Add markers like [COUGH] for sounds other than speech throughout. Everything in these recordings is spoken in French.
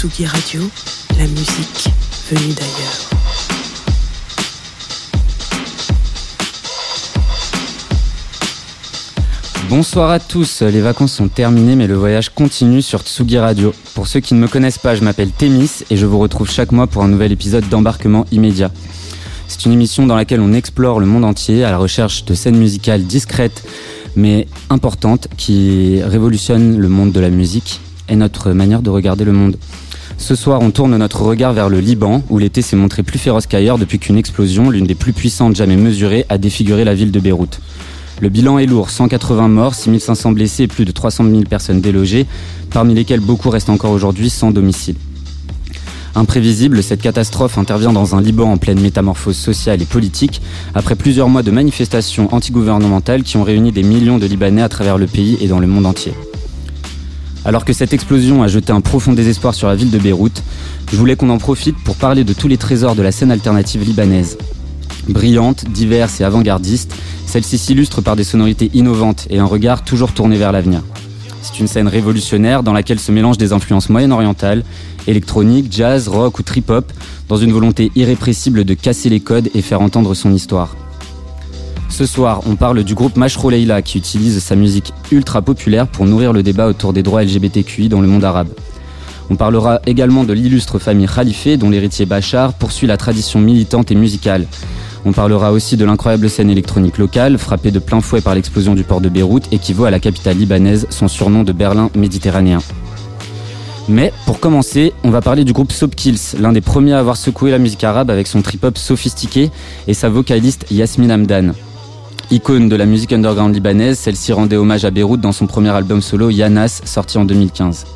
Tsugi Radio, la musique venue d'ailleurs. Bonsoir à tous, les vacances sont terminées mais le voyage continue sur Tsugi Radio. Pour ceux qui ne me connaissent pas, je m'appelle Témis et je vous retrouve chaque mois pour un nouvel épisode d'embarquement immédiat. C'est une émission dans laquelle on explore le monde entier à la recherche de scènes musicales discrètes mais importantes qui révolutionnent le monde de la musique et notre manière de regarder le monde. Ce soir, on tourne notre regard vers le Liban, où l'été s'est montré plus féroce qu'ailleurs depuis qu'une explosion, l'une des plus puissantes jamais mesurées, a défiguré la ville de Beyrouth. Le bilan est lourd, 180 morts, 6500 blessés et plus de 300 000 personnes délogées, parmi lesquelles beaucoup restent encore aujourd'hui sans domicile. Imprévisible, cette catastrophe intervient dans un Liban en pleine métamorphose sociale et politique, après plusieurs mois de manifestations antigouvernementales qui ont réuni des millions de Libanais à travers le pays et dans le monde entier. Alors que cette explosion a jeté un profond désespoir sur la ville de Beyrouth, je voulais qu'on en profite pour parler de tous les trésors de la scène alternative libanaise. Brillante, diverse et avant-gardiste, celle-ci s'illustre par des sonorités innovantes et un regard toujours tourné vers l'avenir. C'est une scène révolutionnaire dans laquelle se mélangent des influences moyen-orientales, électroniques, jazz, rock ou trip-hop, dans une volonté irrépressible de casser les codes et faire entendre son histoire. Ce soir, on parle du groupe Mashro Leila qui utilise sa musique ultra populaire pour nourrir le débat autour des droits LGBTQI dans le monde arabe. On parlera également de l'illustre famille Khalife dont l'héritier Bachar poursuit la tradition militante et musicale. On parlera aussi de l'incroyable scène électronique locale, frappée de plein fouet par l'explosion du port de Beyrouth et qui vaut à la capitale libanaise son surnom de Berlin méditerranéen. Mais pour commencer, on va parler du groupe Soapkills, l'un des premiers à avoir secoué la musique arabe avec son trip-hop sophistiqué et sa vocaliste Yasmin Hamdan. Icône de la musique underground libanaise, celle-ci rendait hommage à Beyrouth dans son premier album solo Yanas, sorti en 2015.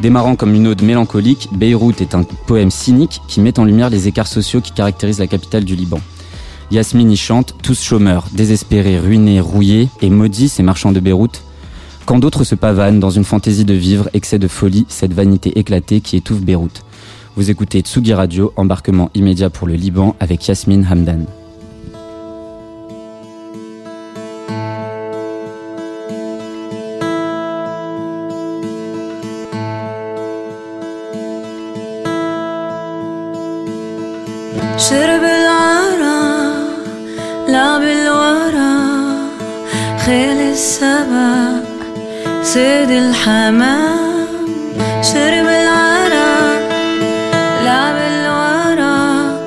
Démarrant comme une ode mélancolique, Beyrouth est un poème cynique qui met en lumière les écarts sociaux qui caractérisent la capitale du Liban. Yasmine y chante, tous chômeurs, désespérés, ruinés, rouillés et maudits ces marchands de Beyrouth. Quand d'autres se pavanent dans une fantaisie de vivre, excès de folie, cette vanité éclatée qui étouffe Beyrouth. Vous écoutez Tsugi Radio, embarquement immédiat pour le Liban avec Yasmine Hamdan. سيد الحمام شرب العرق لعب الورق.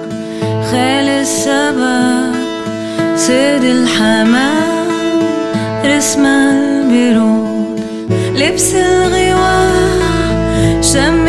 خيل السبق سيد الحمام رسم البرود لبس الغواء شم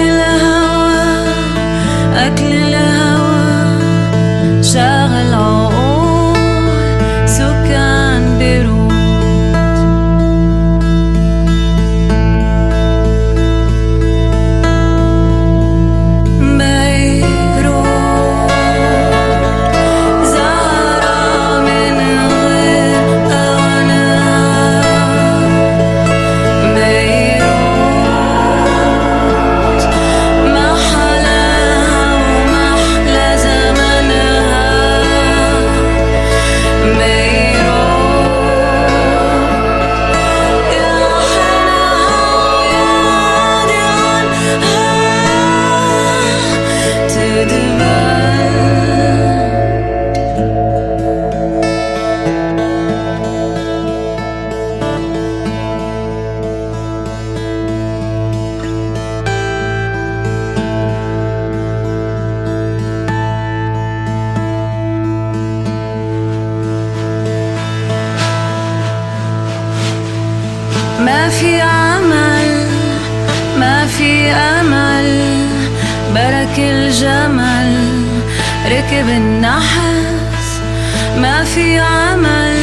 في عمل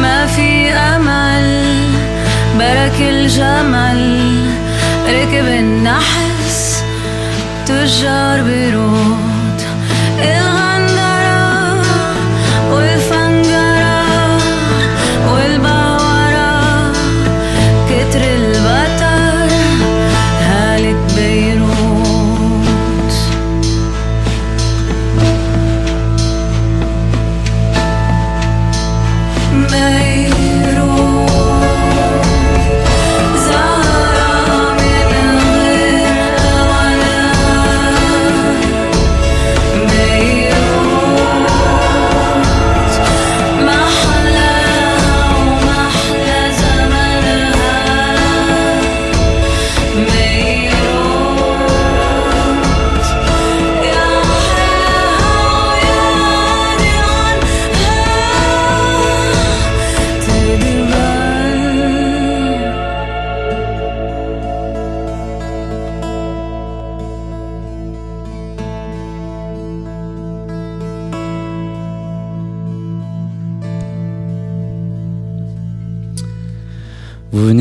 ما في أمل. برك الجمل ركب النحس تجار بيروت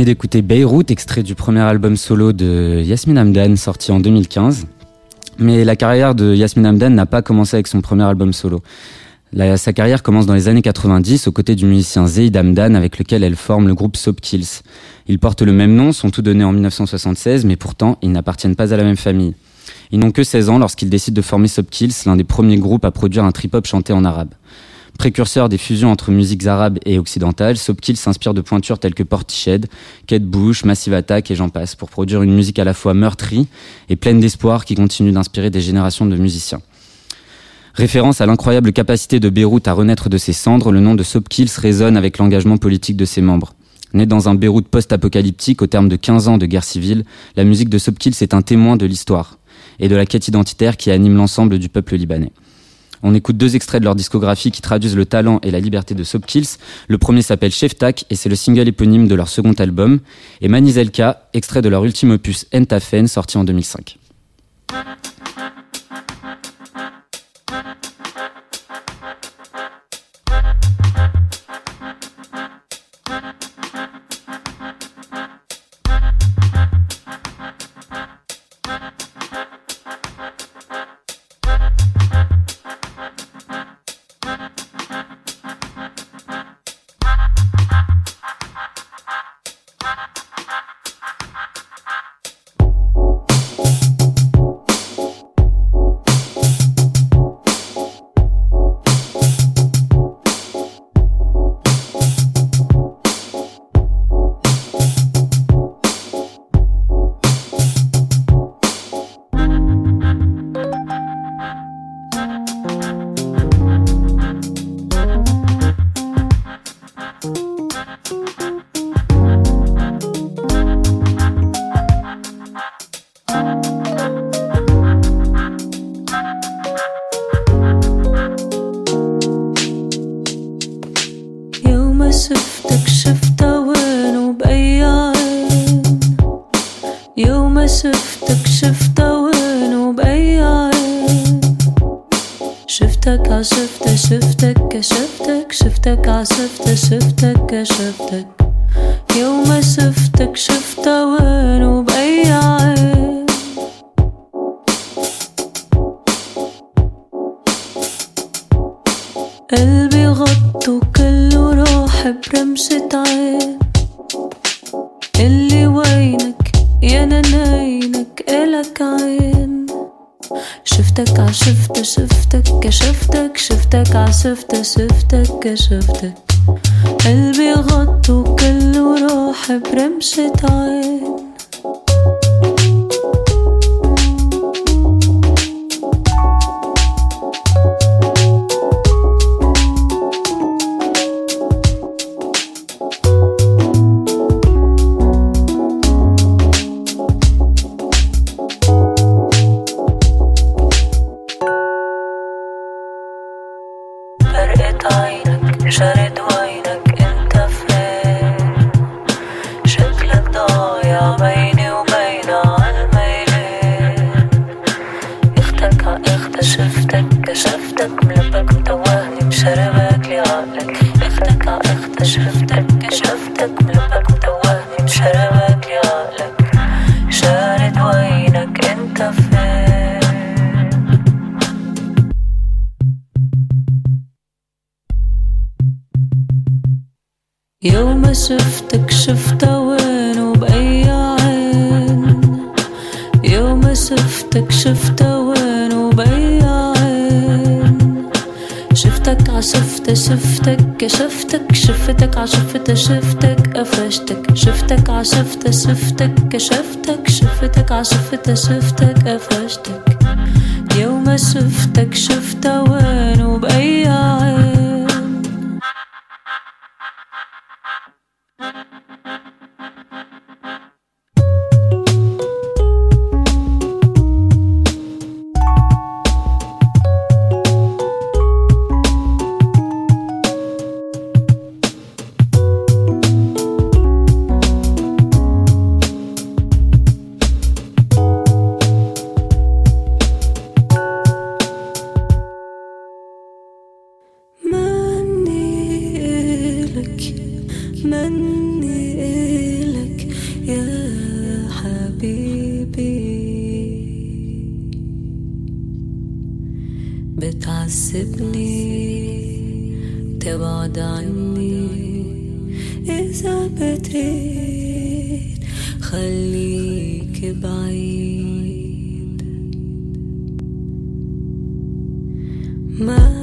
d'écouter Beyrouth, extrait du premier album solo de Yasmin Hamdan, sorti en 2015. Mais la carrière de Yasmin Hamdan n'a pas commencé avec son premier album solo. sa carrière commence dans les années 90 aux côtés du musicien Zeid Hamdan avec lequel elle forme le groupe Soap Kills. Ils portent le même nom, sont tous donnés en 1976, mais pourtant ils n'appartiennent pas à la même famille. Ils n'ont que 16 ans lorsqu'ils décident de former Soap Kills, l'un des premiers groupes à produire un trip-hop chanté en arabe. Précurseur des fusions entre musiques arabes et occidentales, Soapkill s'inspire de pointures telles que Portiched, Kate Bush, Massive Attack et j'en passe pour produire une musique à la fois meurtrie et pleine d'espoir qui continue d'inspirer des générations de musiciens. Référence à l'incroyable capacité de Beyrouth à renaître de ses cendres, le nom de Soapkills résonne avec l'engagement politique de ses membres. Né dans un Beyrouth post-apocalyptique au terme de 15 ans de guerre civile, la musique de Soapkills est un témoin de l'histoire et de la quête identitaire qui anime l'ensemble du peuple libanais. On écoute deux extraits de leur discographie qui traduisent le talent et la liberté de Soapkills. Le premier s'appelle Sheftak et c'est le single éponyme de leur second album. Et Manizelka, extrait de leur ultime opus Entafen, sorti en 2005. قلبي غطه كله راح برمشة عين. اللي وينك؟ يا ناينك إلك عين. شفتك عشفت شفتك كشفتك شفتك عشفت شفتك كشفتك قلبي غطه كله راح برمشة عين. ተሸፍተቀፈ my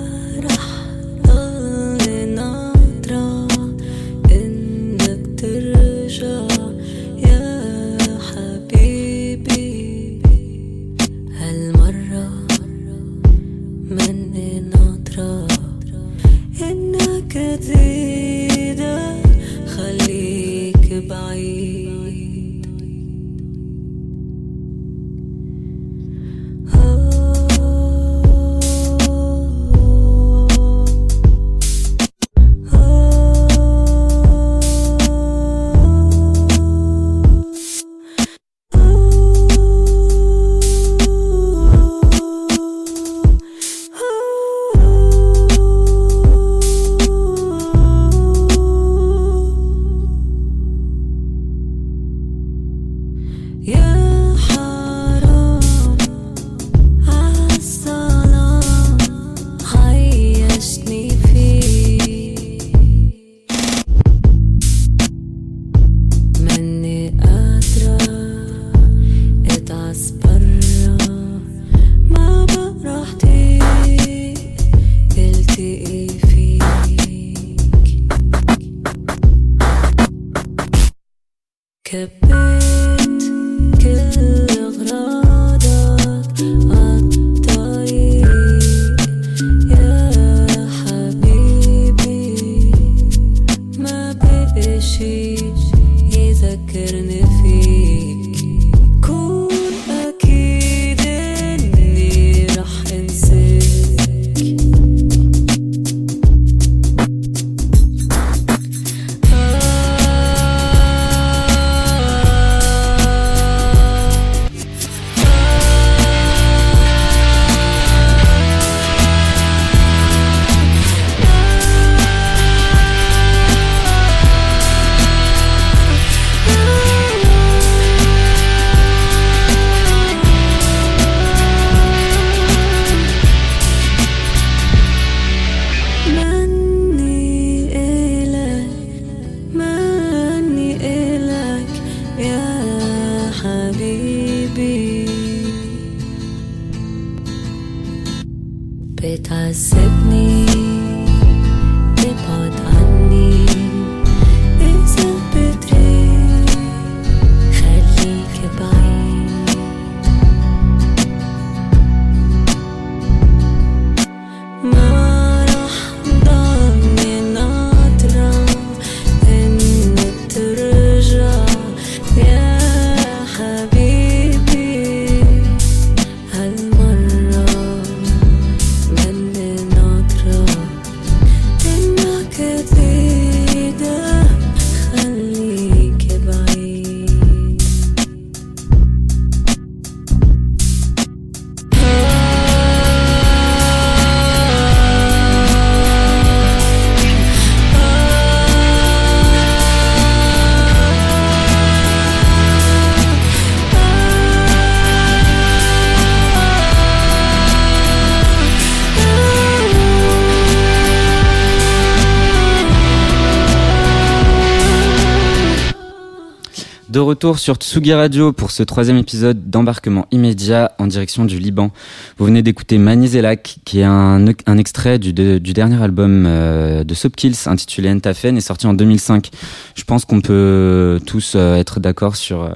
retour sur Tsugi Radio pour ce troisième épisode d'embarquement immédiat en direction du Liban. Vous venez d'écouter Manizelak, qui est un, extrait du, de- du dernier album euh, de Soapkills intitulé Entafen et sorti en 2005. Je pense qu'on peut tous euh, être d'accord sur euh,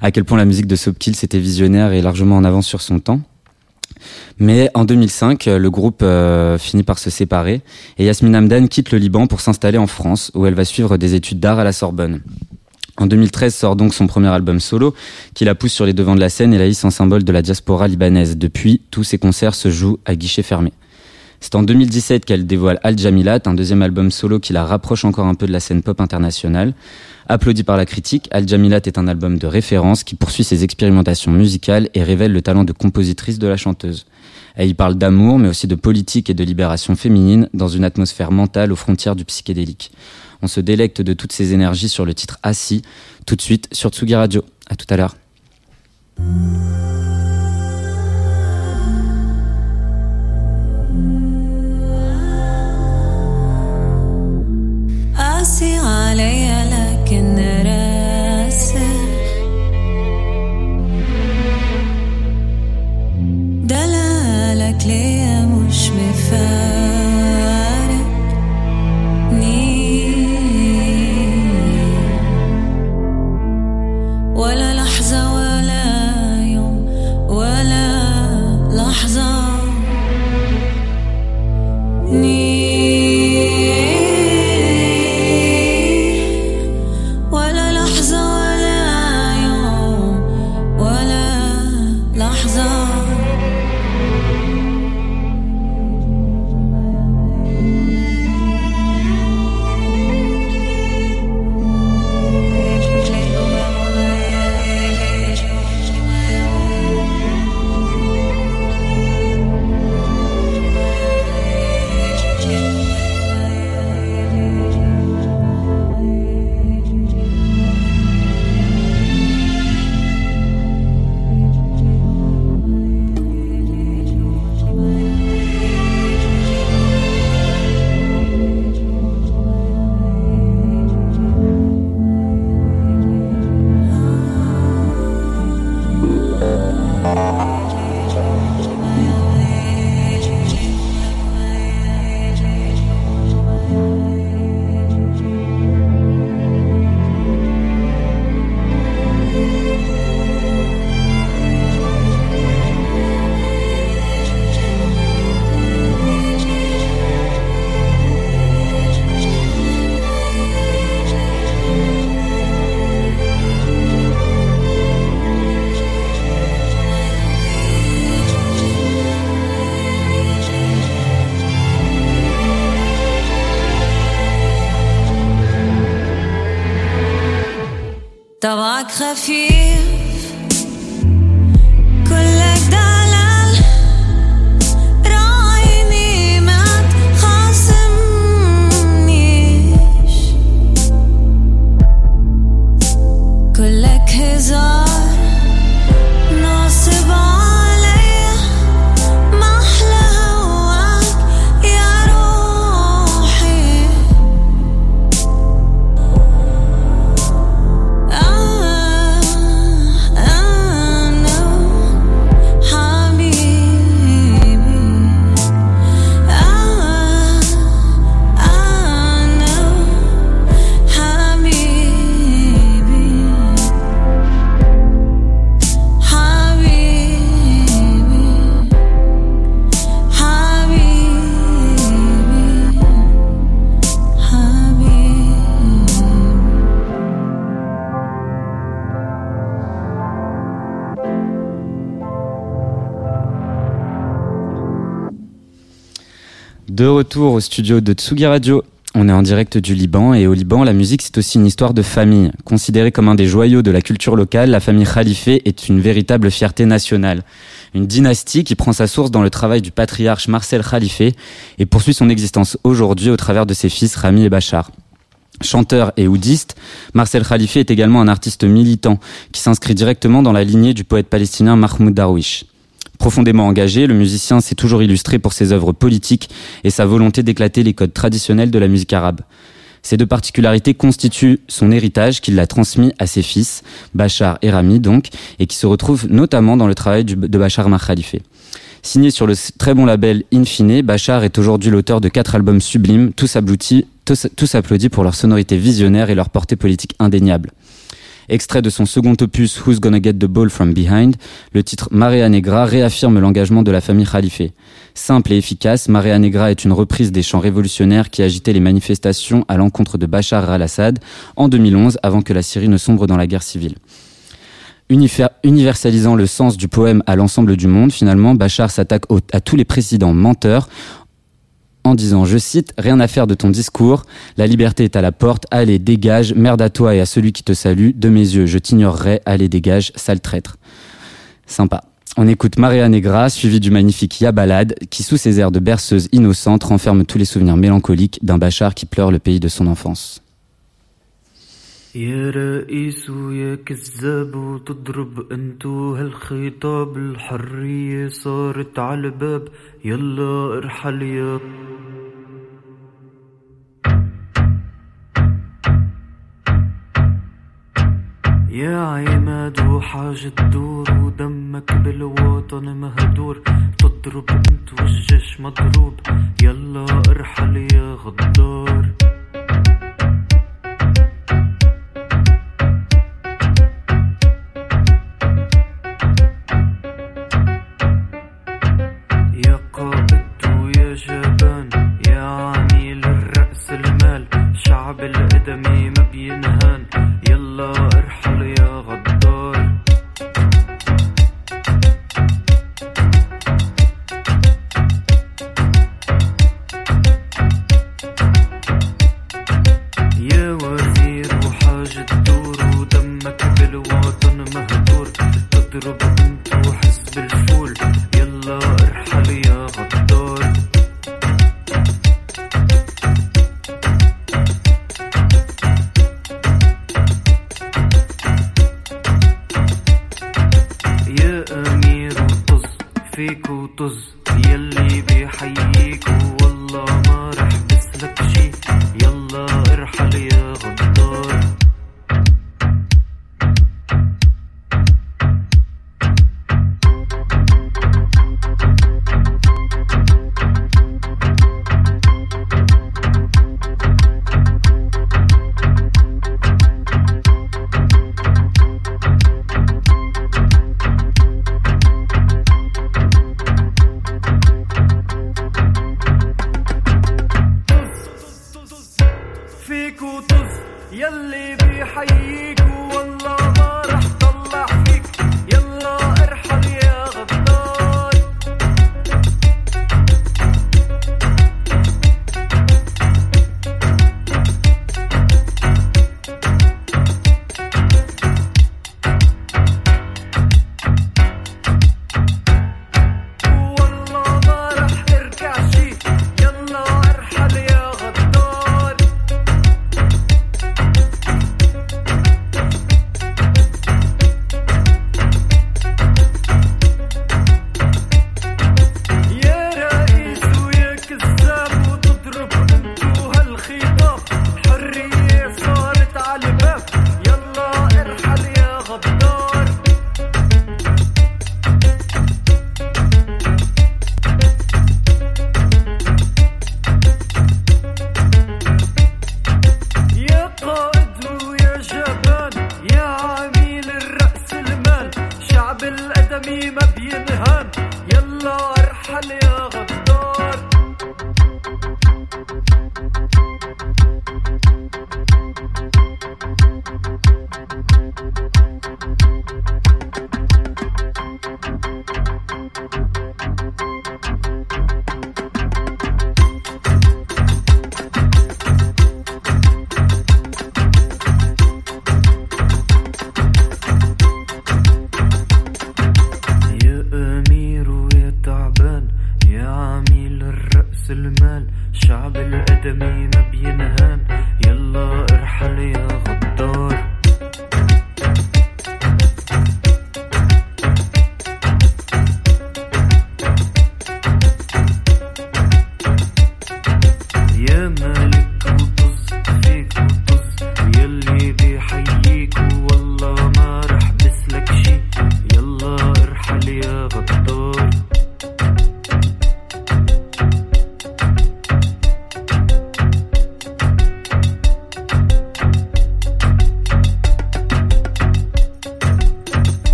à quel point la musique de Soapkills était visionnaire et largement en avance sur son temps. Mais en 2005, euh, le groupe finit par se séparer et Yasmine Hamdan quitte le Liban pour s'installer en France où elle va suivre des études d'art à la Sorbonne. En 2013 sort donc son premier album solo, qui la pousse sur les devants de la scène et la hisse en symbole de la diaspora libanaise. Depuis, tous ses concerts se jouent à guichet fermé. C'est en 2017 qu'elle dévoile Al Jamilat, un deuxième album solo qui la rapproche encore un peu de la scène pop internationale. Applaudi par la critique, Al Jamilat est un album de référence qui poursuit ses expérimentations musicales et révèle le talent de compositrice de la chanteuse. Elle y parle d'amour, mais aussi de politique et de libération féminine dans une atmosphère mentale aux frontières du psychédélique. On se délecte de toutes ces énergies sur le titre Assis, tout de suite sur Tsugi Radio. À tout à l'heure. trafic. Au studio de Tsugi Radio. On est en direct du Liban et au Liban, la musique c'est aussi une histoire de famille. Considérée comme un des joyaux de la culture locale, la famille Khalifé est une véritable fierté nationale. Une dynastie qui prend sa source dans le travail du patriarche Marcel Khalifé et poursuit son existence aujourd'hui au travers de ses fils Rami et Bachar. Chanteur et oudiste, Marcel Khalifé est également un artiste militant qui s'inscrit directement dans la lignée du poète palestinien Mahmoud Darwish. Profondément engagé, le musicien s'est toujours illustré pour ses œuvres politiques et sa volonté d'éclater les codes traditionnels de la musique arabe. Ces deux particularités constituent son héritage qu'il a transmis à ses fils, Bachar et Rami donc, et qui se retrouvent notamment dans le travail de Bachar Mar Khalifé. Signé sur le très bon label Infine, Bachar est aujourd'hui l'auteur de quatre albums sublimes, tous applaudis pour leur sonorité visionnaire et leur portée politique indéniable. Extrait de son second opus Who's Gonna Get the Ball From Behind, le titre Marea Negra réaffirme l'engagement de la famille Khalifé. Simple et efficace, Marea Negra est une reprise des chants révolutionnaires qui agitaient les manifestations à l'encontre de Bachar al-Assad en 2011 avant que la Syrie ne sombre dans la guerre civile. Universalisant le sens du poème à l'ensemble du monde, finalement, Bachar s'attaque à tous les présidents menteurs en disant, je cite, Rien à faire de ton discours, la liberté est à la porte, allez, dégage, merde à toi et à celui qui te salue, de mes yeux, je t'ignorerai, allez, dégage, sale traître. Sympa. On écoute Maria Negra, suivi du magnifique Ya Balade, qui sous ses airs de berceuse innocente renferme tous les souvenirs mélancoliques d'un Bachar qui pleure le pays de son enfance. يا رئيس ويا كذاب وتضرب أنتو هالخطاب الحرية صارت على الباب. يلا ارحل يا يا عماد وحاجة دور ودمك بالوطن مهدور. تضرب انت والجيش مضروب. يلا ارحل يا غدار.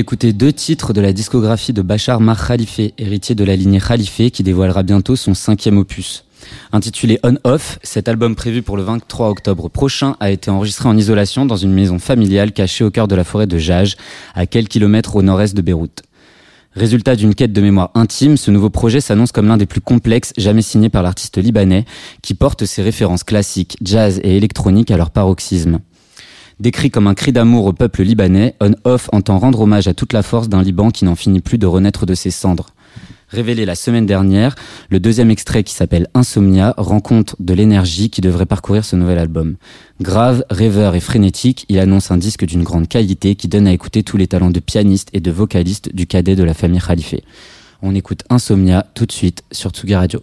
D'écouter deux titres de la discographie de Bachar Mar Khalife, héritier de la lignée Khalife, qui dévoilera bientôt son cinquième opus. Intitulé On Off, cet album prévu pour le 23 octobre prochain a été enregistré en isolation dans une maison familiale cachée au cœur de la forêt de Jaj, à quelques kilomètres au nord-est de Beyrouth. Résultat d'une quête de mémoire intime, ce nouveau projet s'annonce comme l'un des plus complexes jamais signé par l'artiste libanais, qui porte ses références classiques, jazz et électronique à leur paroxysme. Décrit comme un cri d'amour au peuple libanais, On Off entend rendre hommage à toute la force d'un Liban qui n'en finit plus de renaître de ses cendres. Révélé la semaine dernière, le deuxième extrait qui s'appelle Insomnia rend compte de l'énergie qui devrait parcourir ce nouvel album. Grave, rêveur et frénétique, il annonce un disque d'une grande qualité qui donne à écouter tous les talents de pianiste et de vocaliste du cadet de la famille Khalife. On écoute Insomnia tout de suite sur Tsugi Radio.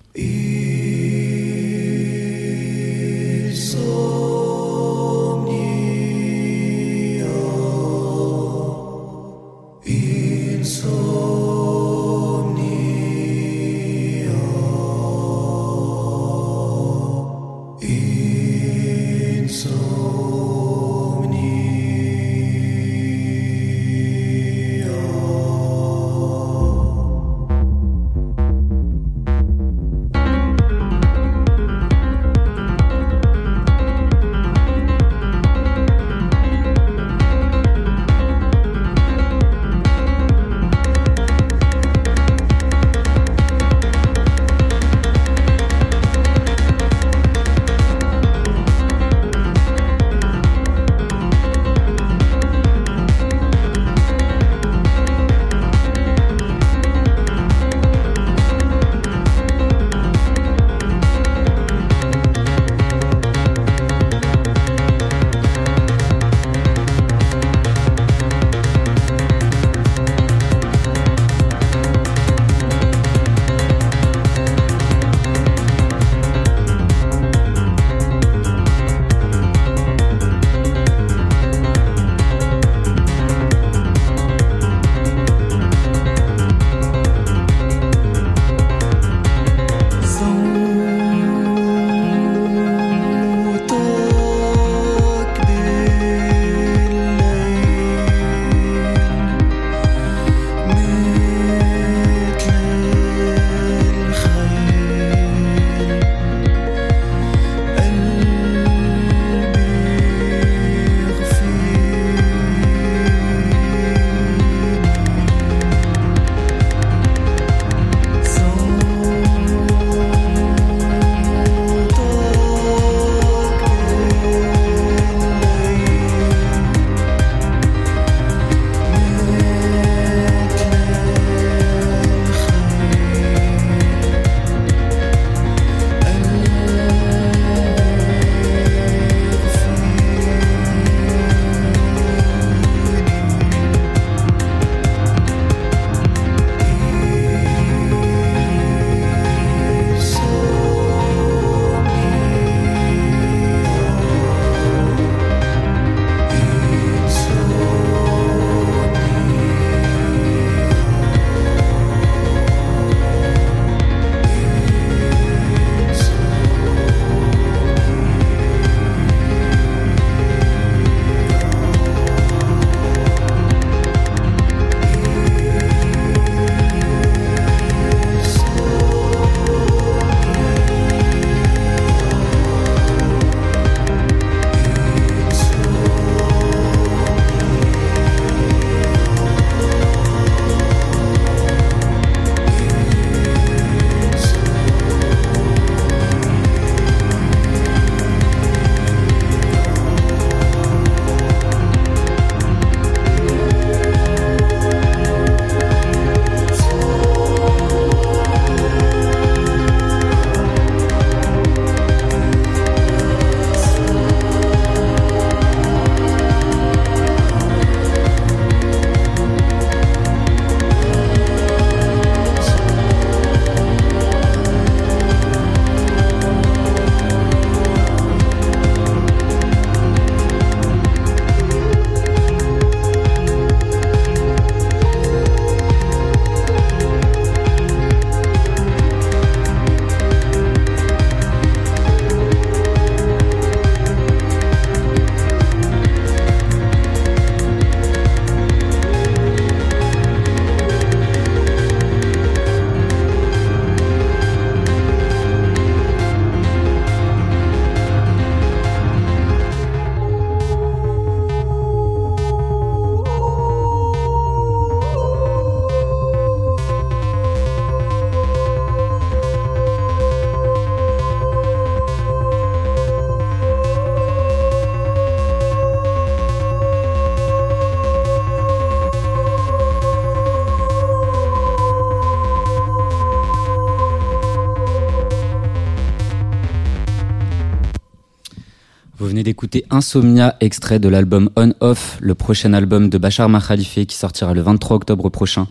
D'écouter Insomnia, extrait de l'album On Off, le prochain album de Bachar Makhalife qui sortira le 23 octobre prochain.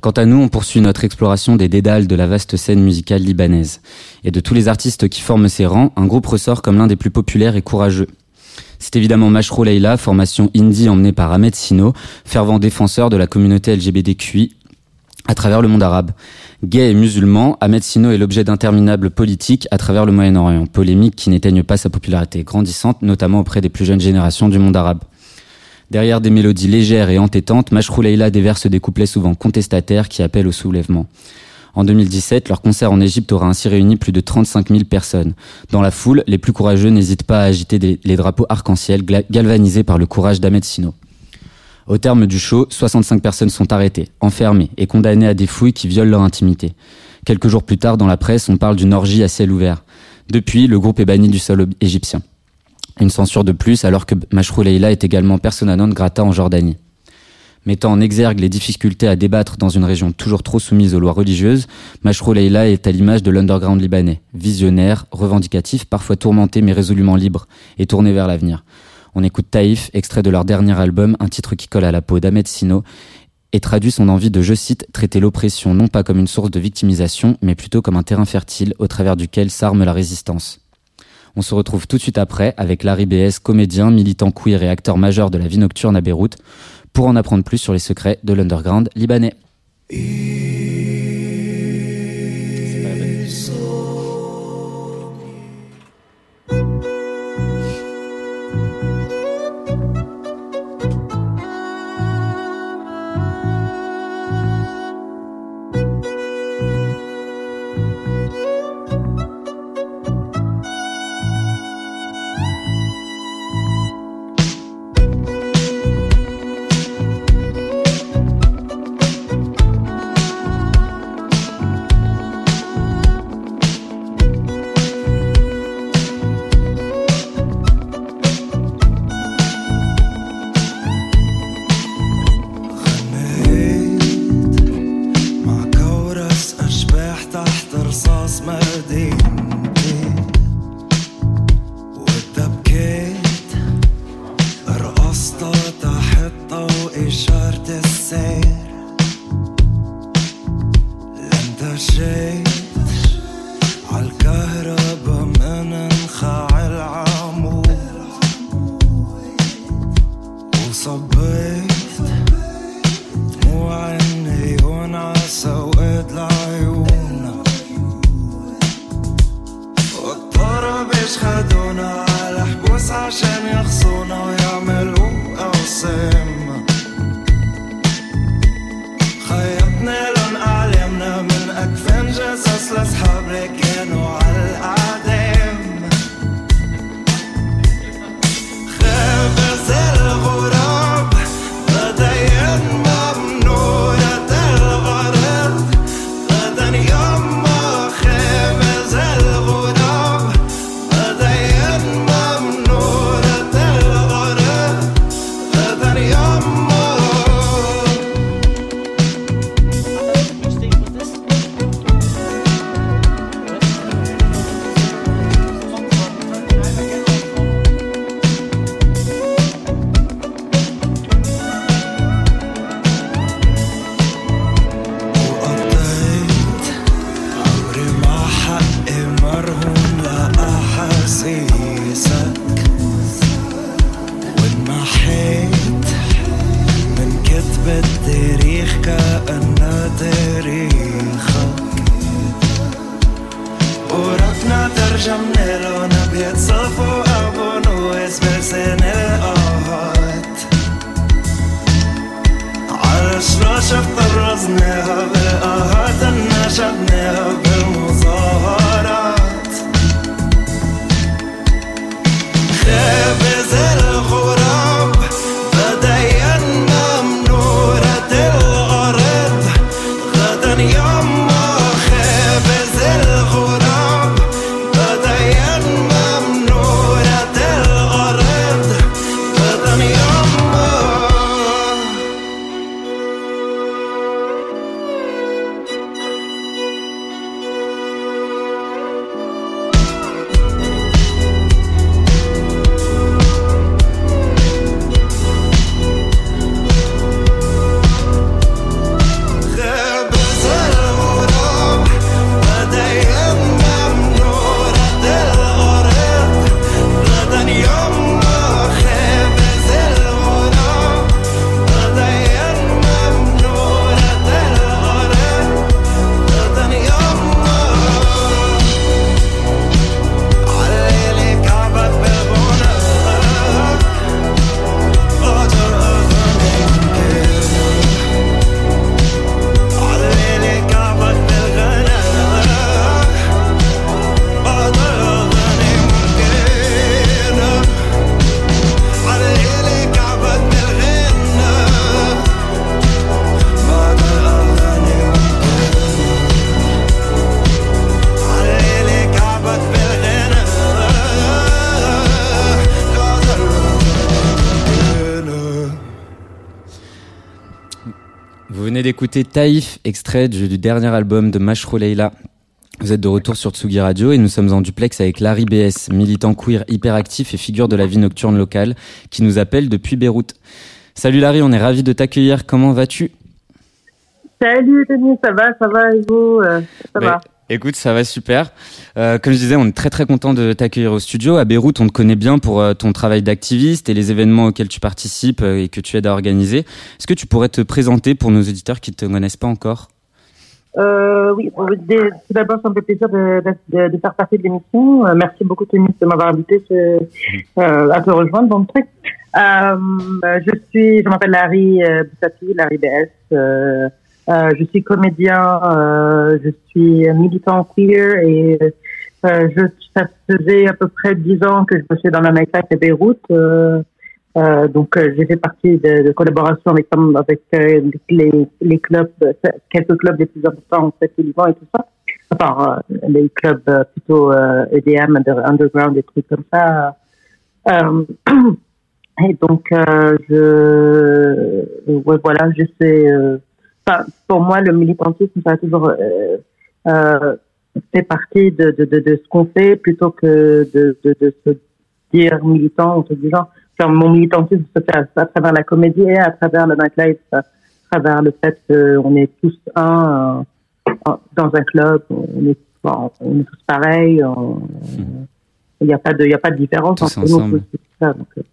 Quant à nous, on poursuit notre exploration des dédales de la vaste scène musicale libanaise. Et de tous les artistes qui forment ses rangs, un groupe ressort comme l'un des plus populaires et courageux. C'est évidemment Mashrou Leila, formation indie emmenée par Ahmed Sino, fervent défenseur de la communauté LGBTQI à travers le monde arabe. Gay et musulman, Ahmed Sino est l'objet d'interminables politiques à travers le Moyen-Orient, polémiques qui n'éteignent pas sa popularité grandissante, notamment auprès des plus jeunes générations du monde arabe. Derrière des mélodies légères et entêtantes, Mashrou Leila déverse des couplets souvent contestataires qui appellent au soulèvement. En 2017, leur concert en Égypte aura ainsi réuni plus de 35 000 personnes. Dans la foule, les plus courageux n'hésitent pas à agiter les drapeaux arc-en-ciel galvanisés par le courage d'Ahmed Sino. Au terme du show, 65 personnes sont arrêtées, enfermées et condamnées à des fouilles qui violent leur intimité. Quelques jours plus tard, dans la presse, on parle d'une orgie à ciel ouvert. Depuis, le groupe est banni du sol égyptien. Une censure de plus alors que Mashrou Leila est également persona non grata en Jordanie. Mettant en exergue les difficultés à débattre dans une région toujours trop soumise aux lois religieuses, Mashrou Leila est à l'image de l'underground libanais, visionnaire, revendicatif, parfois tourmenté mais résolument libre et tourné vers l'avenir. On écoute Taïf, extrait de leur dernier album, un titre qui colle à la peau d'Ahmed Sino et traduit son envie de, je cite, traiter l'oppression non pas comme une source de victimisation, mais plutôt comme un terrain fertile au travers duquel s'arme la résistance. On se retrouve tout de suite après avec Larry BS, comédien, militant queer et acteur majeur de la vie nocturne à Beyrouth, pour en apprendre plus sur les secrets de l'underground libanais. Venez d'écouter Taïf, extrait du, dernier album de Mashro Leila. Vous êtes de retour sur Tsugi Radio et nous sommes en duplex avec Larry BS, militant queer hyperactif et figure de la vie nocturne locale, qui nous appelle depuis Beyrouth. Salut Larry, on est ravi de t'accueillir. Comment vas-tu? Salut Denis, ça va, ça va et vous? Euh, Ça Bah, va Écoute, ça va super. Euh, comme je disais, on est très très content de t'accueillir au studio. À Beyrouth, on te connaît bien pour euh, ton travail d'activiste et les événements auxquels tu participes euh, et que tu aides à organiser. Est-ce que tu pourrais te présenter pour nos auditeurs qui ne te connaissent pas encore? Oui, tout d'abord, ça me fait plaisir de, faire partie de l'émission. Merci beaucoup Denis de m'avoir invité à te rejoindre dans le truc. Je je m'appelle Larry Boussati, Larry BS. Euh, je suis comédien, euh, je suis militant queer et euh, je, ça faisait à peu près dix ans que je bossais dans la nightlife à Beyrouth. Euh, donc euh, j'ai fait partie de, de collaboration avec avec euh, les, les clubs, quelques clubs les plus importants en fait au Liban et tout ça. Enfin les clubs plutôt EDM, under- underground, des trucs comme ça. [CLEARS THROAT] Et donc je, ouais voilà, je sais. euh, enfin, pour moi, le militantisme, ça a toujours euh, euh, fait partie de, de, de, de ce qu'on fait plutôt que de, de, de se dire militant ou truc du genre. Mon militantisme se fait à, à travers la comédie et à travers le nightlife, à travers le fait qu'on est tous un euh, dans un club, on est, bon, on est tous pareils, on- il n'y a pas de, y a pas de différence Tous entre ensemble. nous. tous, tout ça, donc, c'est-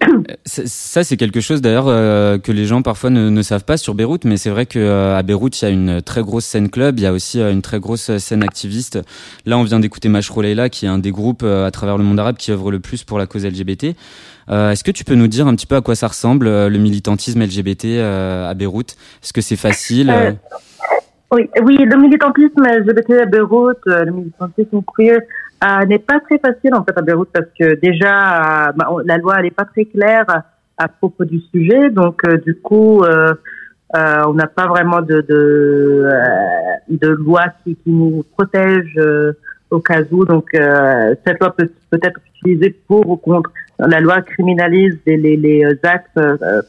[COUGHS] Ça, c'est quelque chose d'ailleurs euh, que les gens parfois ne, savent pas sur Beyrouth, mais c'est vrai que euh, Beyrouth, il y a une très grosse scène club, il y a aussi euh, une très grosse euh, scène activiste. Là, on vient d'écouter Mashro Leila, qui est un des groupes à travers le monde arabe qui œuvre le plus pour la cause LGBT. Est-ce que tu peux nous dire un petit peu à quoi ça ressemble le militantisme LGBT à Beyrouth? Est-ce que c'est facile Oui, oui, le militantisme LGBT à Beyrouth, le militantisme queer euh, n'est pas très facile en fait à Beyrouth parce que déjà euh, bah, la loi elle est pas très claire à, propos du sujet, donc euh, du coup euh, euh, on n'a pas vraiment de de, euh, de loi qui, nous protège au cas où. Donc cette loi peut peut être utilisée pour ou contre. La loi criminalise les, les, les actes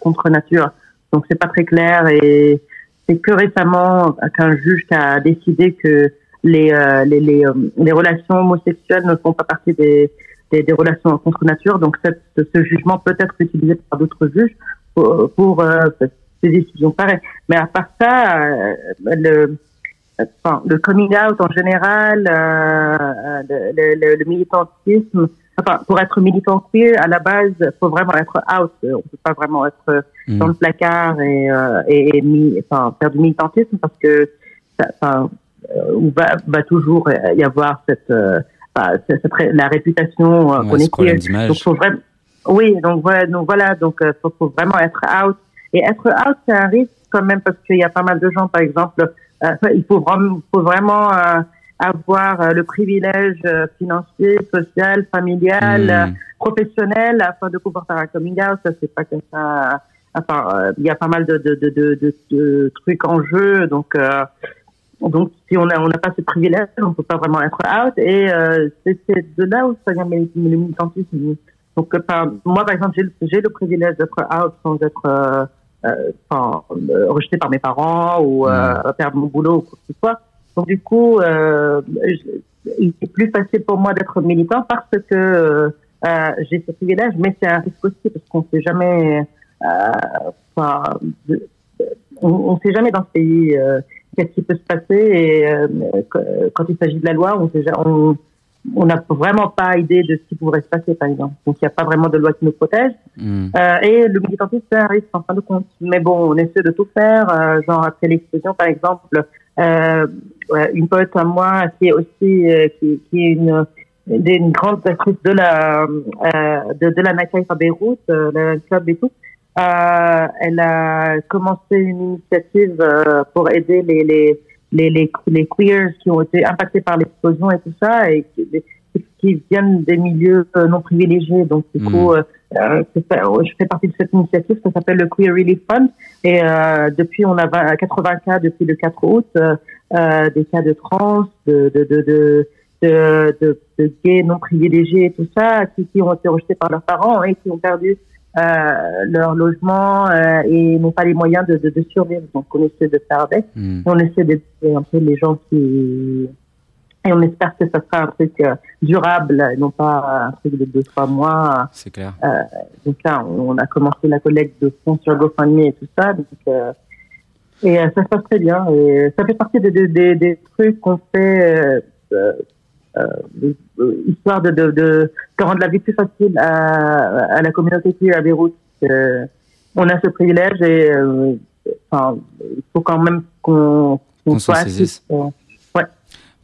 contre nature, donc c'est pas très clair et c'est que récemment qu'un juge a décidé que les, euh, les, les, euh, les relations homosexuelles ne font pas partie des, des, des relations contre nature. Donc cette, ce jugement peut être utilisé par d'autres juges pour, pour euh, ces décisions pareilles. Mais à part ça, euh, le, enfin, le coming out en général, euh, le, le, le, militantisme, enfin, pour être militant queer, à la base, faut vraiment être out. On peut pas vraiment être hmm. dans le placard et, euh, et, et enfin, faire du militantisme parce que ça, enfin, où va, va toujours y avoir cette, euh, enfin, cette- cette la réputation euh, Ouais, d'image. Donc faut vraiment, oui, donc voilà, donc voilà, donc euh, faut, faut vraiment être out. Et être out, c'est un risque quand même parce qu'il y a pas mal de gens, par exemple, euh, il faut vraiment, faut vraiment euh, avoir euh, le privilège euh, financier, social, familial, euh, Hmm. professionnel afin de pouvoir faire un coming out. Ça, c'est pas comme ça. Enfin, euh, il y a pas mal de, de, de, de, de, de trucs en jeu. Donc, euh, donc si on a on n'a pas ce privilège, on peut pas vraiment être out. Et euh, c'est de là où ça vient le militantisme. Donc, euh, par- moi, par exemple, j'ai le- j'ai le privilège d'être out sans être euh, euh, enfin, euh, rejeté par mes parents ou euh, perdre mon boulot ou quoi que ce soit. Donc, du coup, euh, je- il est plus facile pour moi d'être militant parce que j'ai ce privilège, mais c'est un risque aussi parce qu'on sait jamais, euh, enfin, on, on sait jamais dans ce pays euh, qu'est-ce qui peut se passer et euh, que- quand il s'agit de la loi, on n'a vraiment pas idée de ce qui pourrait se passer, par exemple. Donc, il n'y a pas vraiment de loi qui nous protège. Hmm. Euh, et le militantisme, c'est un risque en fin de compte. Mais bon, on essaie de tout faire. Euh, genre, après l'explosion, par exemple, euh, une pote à moi qui est aussi, euh, qui, qui est une, grande actrice de la, euh, de, de la à Beyrouth, euh, le club et tout, euh, elle a commencé une initiative euh, pour aider les, les, les, les, les queers qui ont été impactés par l'explosion et tout ça, et qui, viennent des milieux euh, non privilégiés. Donc, du coup, euh, euh, pas- je fais partie de cette initiative, ça s'appelle le Queer Relief Fund. Et euh, depuis, on a 20 80 cas depuis le 4 août, euh, euh, des cas de trans, de, de, de, de, de, de, de gays non privilégiés et tout ça, qui, qui ont été rejetés par leurs parents et qui ont perdu euh, leur logement euh, et n'ont pas les moyens de, de, de survivre. Donc on essaie de faire avec. Hmm. On essaie d'aider un peu les gens qui et on espère que ça sera un truc euh, durable et non pas un truc de deux trois mois. C'est clair. Donc là, on a commencé la collecte de fonds sur GoFundMe et tout ça. Donc, euh, et euh, ça se passe très bien. Et ça fait partie des, des, des, des trucs qu'on fait euh, euh, euh, histoire de, de, de, de rendre la vie plus facile à, à la communauté qui est à Beyrouth. Euh, on a ce privilège et euh, enfin, il faut quand même qu'on s'en soit saisisse. euh, Mm.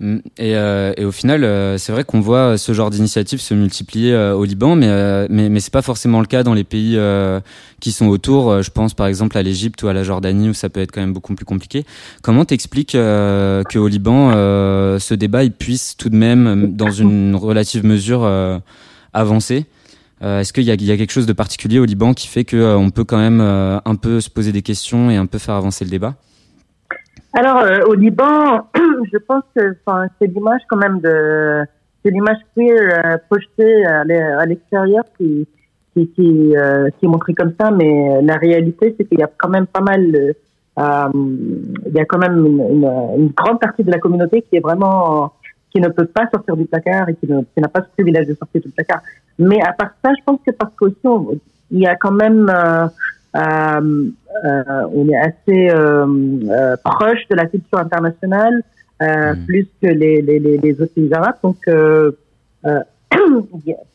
Et, euh, et au final, euh, c'est vrai qu'on voit ce genre d'initiative se multiplier euh, au Liban, mais euh, mais, mais c'est pas forcément le cas dans les pays euh, qui sont autour. Je pense par exemple à l'Égypte ou à la Jordanie où ça peut être quand même beaucoup plus compliqué. Comment t'expliques euh, qu'au Liban, ce débat il puisse tout de même, dans une relative mesure, avancer? Est-ce qu'il y y a quelque chose de particulier au Liban qui fait que euh, on peut quand même un peu se poser des questions et un peu faire avancer le débat? Alors, euh, au Liban, [CLEARS THROAT] je pense que c'est l'image quand même de. C'est l'image queer euh, projetée à l'e- à l'extérieur qui, qui, qui, euh, qui est montrée comme ça, mais la réalité, c'est qu'il y a quand même pas mal. euh, il y a quand même une, une, une grande partie de la communauté qui est vraiment. qui ne peut pas sortir du placard et qui n'a pas ce privilège de sortir du placard. Mais à part ça, je pense que parce qu'aussi, il y a quand même. Euh, euh, on est assez euh, euh, proche de la culture internationale, euh, Mhm. plus que les, les, les, les autres pays arabes. Donc, euh, euh, [COUGHS]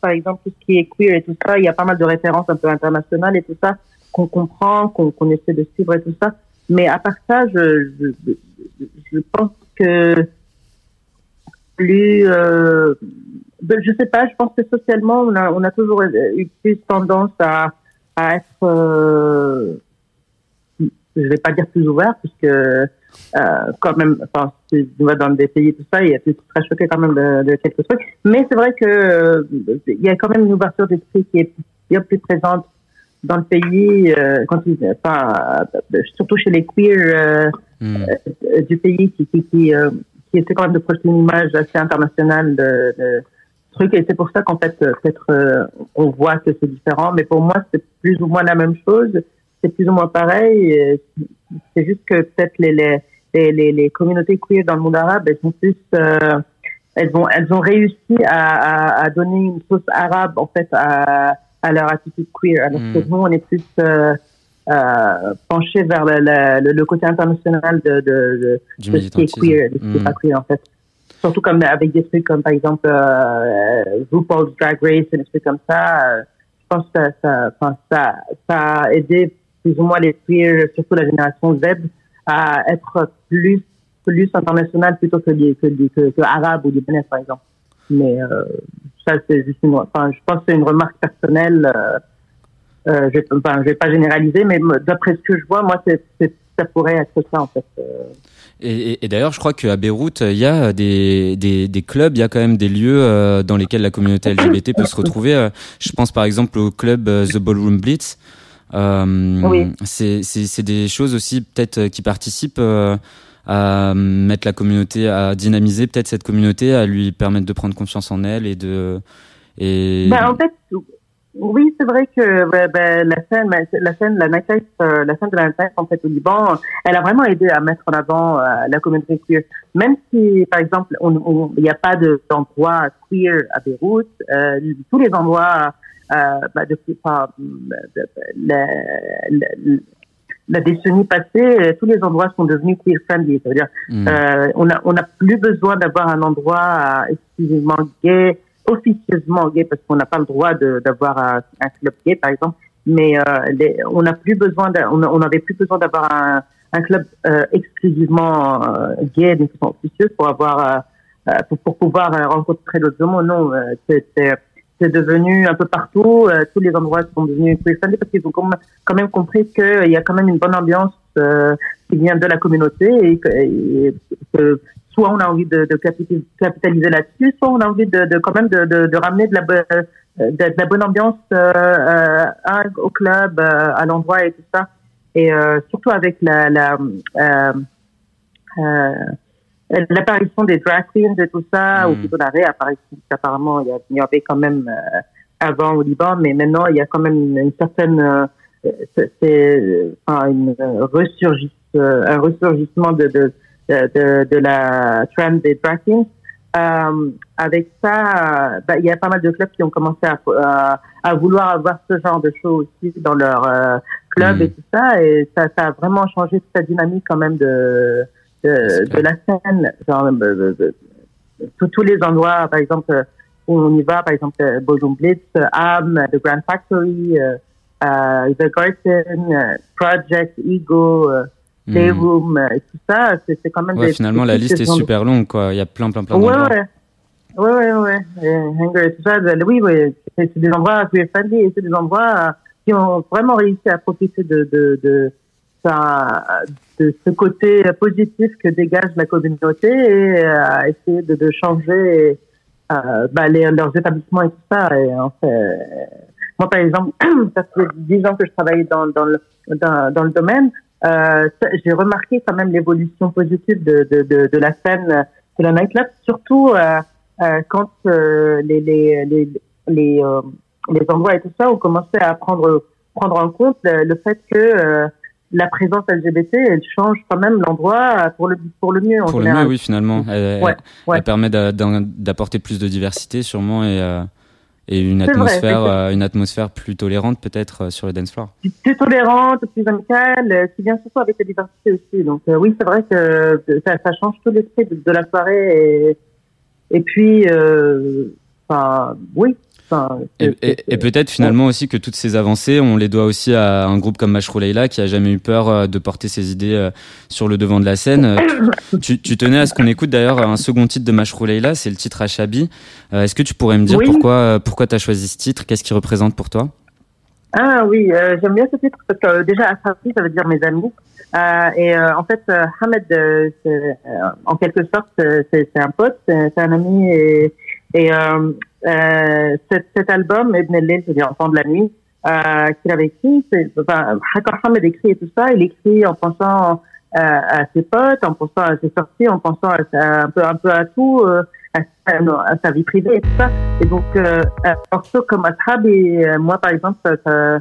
par exemple, tout ce qui est queer et tout ça, il y a pas mal de références un peu internationales et tout ça qu'on comprend, qu'on qu'on essaie de suivre et tout ça. Mais à part ça, je, je, je- pense que plus, euh, je sais pas, je pense que socialement, on a, on a toujours eu plus tendance à, à être, euh, je vais pas dire plus ouvert, puisque euh, quand même, enfin, tu vas dans des pays tout ça, il y a tu seras choqué quand même de, de quelques trucs. Mais c'est vrai que euh, il y a quand même une ouverture d'esprit qui est bien plus présente dans le pays, euh, quand ils, enfin, surtout chez les queers euh, du pays qui qui qui, euh, qui essaie quand même de projeter une image assez internationale de, de truc et c'est pour ça qu'en fait euh, peut-être euh, on voit que c'est différent mais pour moi c'est plus ou moins la même chose c'est plus ou moins pareil c'est juste que peut-être les, les les, les communautés queer dans le monde arabe elles sont plus euh, elles ont elles ont réussi à, à, à donner une sauce arabe en fait à à leur attitude queer alors que Mm. nous on est plus euh, euh, penché vers le, le, le côté international de, de, de, ce qui est queer, de ce qui est pas queer en fait. Surtout comme avec des trucs comme par exemple euh, RuPaul's Drag Race et des trucs comme ça. euh, je pense que ça, ça, ça, ça a aidé plus ou moins les queers, surtout la génération Z, à être plus plus international plutôt que, les- que, les- que, que arabe ou libanais par exemple. Mais euh, ça c'est juste une, enfin, je pense c'est une remarque personnelle. Euh, euh, je, enfin, je vais pas généraliser, mais d'après ce que je vois, moi, c'est, ça pourrait être ça en fait. Et, et- et d'ailleurs, je crois qu'à Beyrouth, il y a des, des, des clubs, il y a quand même des lieux euh, dans lesquels la communauté LGBT peut se retrouver. Euh, Je pense par exemple au club euh, The Ballroom Blitz. Euh, Oui. c'est, c'est, c'est des choses aussi peut-être qui participent euh, à mettre la communauté, à dynamiser peut-être cette communauté, à lui permettre de prendre confiance en elle et de... Et... Ben, en fait, oui, c'est vrai que ben, ben, la scène, la scène, la nightlife, euh, la scène de la nightlife en fait au Liban, elle a vraiment aidé à mettre en avant euh, la communauté queer. Même si, par exemple, on- il n'y a pas de- d'endroit queer à Beyrouth, euh, tous les endroits euh, ben, depuis de- la, la- la décennie passée, euh, tous les endroits sont devenus queer friendly. C'est-à-dire Hmm. euh, on a on n'a plus besoin d'avoir un endroit euh, exclusivement gay, officieusement gay, parce qu'on n'a pas le droit d'avoir un, un club gay, par exemple. Mais euh, les- on n'a plus besoin, on n'avait plus besoin d'avoir un, un club euh, exclusivement euh, gay, d'une façon officieuse, pour avoir euh, euh, pour, pour pouvoir euh, rencontrer d'autres homos. Non, c'est devenu un peu partout. tous les endroits sont devenus queer friendly parce qu'ils ont quand même, compris qu'il y a quand même une bonne ambiance qui vient de la communauté et que, et que soit on a envie de, de capitaliser, là-dessus, soit on a envie de, de quand même de, de, de ramener de la, euh, de, la bonne ambiance euh, euh, au club, euh, à l'endroit et tout ça. Et euh, surtout avec la, la euh, l'apparition des drag queens et tout ça, ou plutôt la réapparition, parce qu'apparemment il y, avait quand même euh, avant au Liban, mais maintenant il y a quand même une, une certaine, euh, c'est, une euh, un ressurgissement de, de, de, de, la trend des drag. Euh, avec ça, euh, bah, il y a pas mal de clubs qui ont commencé à, à, à vouloir avoir ce genre de show aussi dans leur euh, club Mhm. et tout ça, et ça, ça a vraiment changé toute la dynamique quand même de de, de la scène, genre, de- de- de- tous- les endroits, par exemple, euh, où on y va, par exemple, euh, Ballroom Blitz, euh, Am, euh, The Grand Factory, euh, euh, The Garden, euh, Project, Ego, euh. Playroom, euh, et tout ça, c'est quand même Ouais, des finalement, la liste est super longue, quoi. Il y a plein, plein, plein Ouais, d'endroits. ouais. Ouais, ouais, ouais. Et Hanger et tout ça, de- oui, oui. C'est des endroits c'est des endroits euh, qui ont vraiment réussi à profiter de, de, de, de ce côté positif que dégage la communauté et euh, à essayer de, de changer euh, bah, les, leurs établissements et tout ça. Et en fait, euh, moi, par exemple, [CLEARS THROAT] ça fait dix ans que je travaille dans, dans, le, dans, dans le domaine. Euh, j'ai remarqué quand même l'évolution positive de, de, de, de la scène de la nightclub, surtout euh, euh, quand les, les, les, les, les endroits et tout ça ont commencé à prendre, prendre en compte le, le fait que la présence LGBT, elle change quand même l'endroit pour le, pour le mieux en Pour le mieux, oui, finalement. Elle, Ouais, ouais. elle permet d'apporter plus de diversité, sûrement, et, et une vrai, atmosphère, c'est- euh, une atmosphère plus tolérante, peut-être, euh, sur le dance floor. plus, tolérante, plus amicale, euh, qui vient surtout avec la diversité aussi. Donc euh, oui, c'est vrai que ça, ça change tout l'esprit de, de la soirée. Et, et puis, euh, enfin, oui. Enfin, Et, peut-être finalement aussi que toutes ces avancées, on les doit aussi à un groupe comme Mashrou Leila qui a jamais eu peur euh, de porter ses idées euh, sur le devant de la scène. Euh, Tu, tu tenais à ce qu'on écoute d'ailleurs un second titre de Mashrou Leila, c'est le titre Achabi. Est-ce que tu pourrais me dire Oui. pourquoi pourquoi tu as choisi ce titre? Qu'est-ce qu'il représente pour toi? Ah oui, euh, j'aime bien ce titre parce que euh, déjà Asafi, ça veut dire mes amis. Euh, et en fait, Hamed, en quelque sorte, c'est un pote, c'est c'est un ami. Et, et euh, cet, cet album, Ibn al c'est-à-dire Enfant de la nuit, euh, qu'il avait écrit, enfin, quand Hamed écrit et tout ça, il écrit en pensant euh, à ses potes, en pensant à ses sorties, en pensant à, sa- un peu un peu à tout, euh, à, sa- à vie privée et tout ça. Et donc, euh, morceau comme Ashab, et euh, moi, par exemple, ça, ça-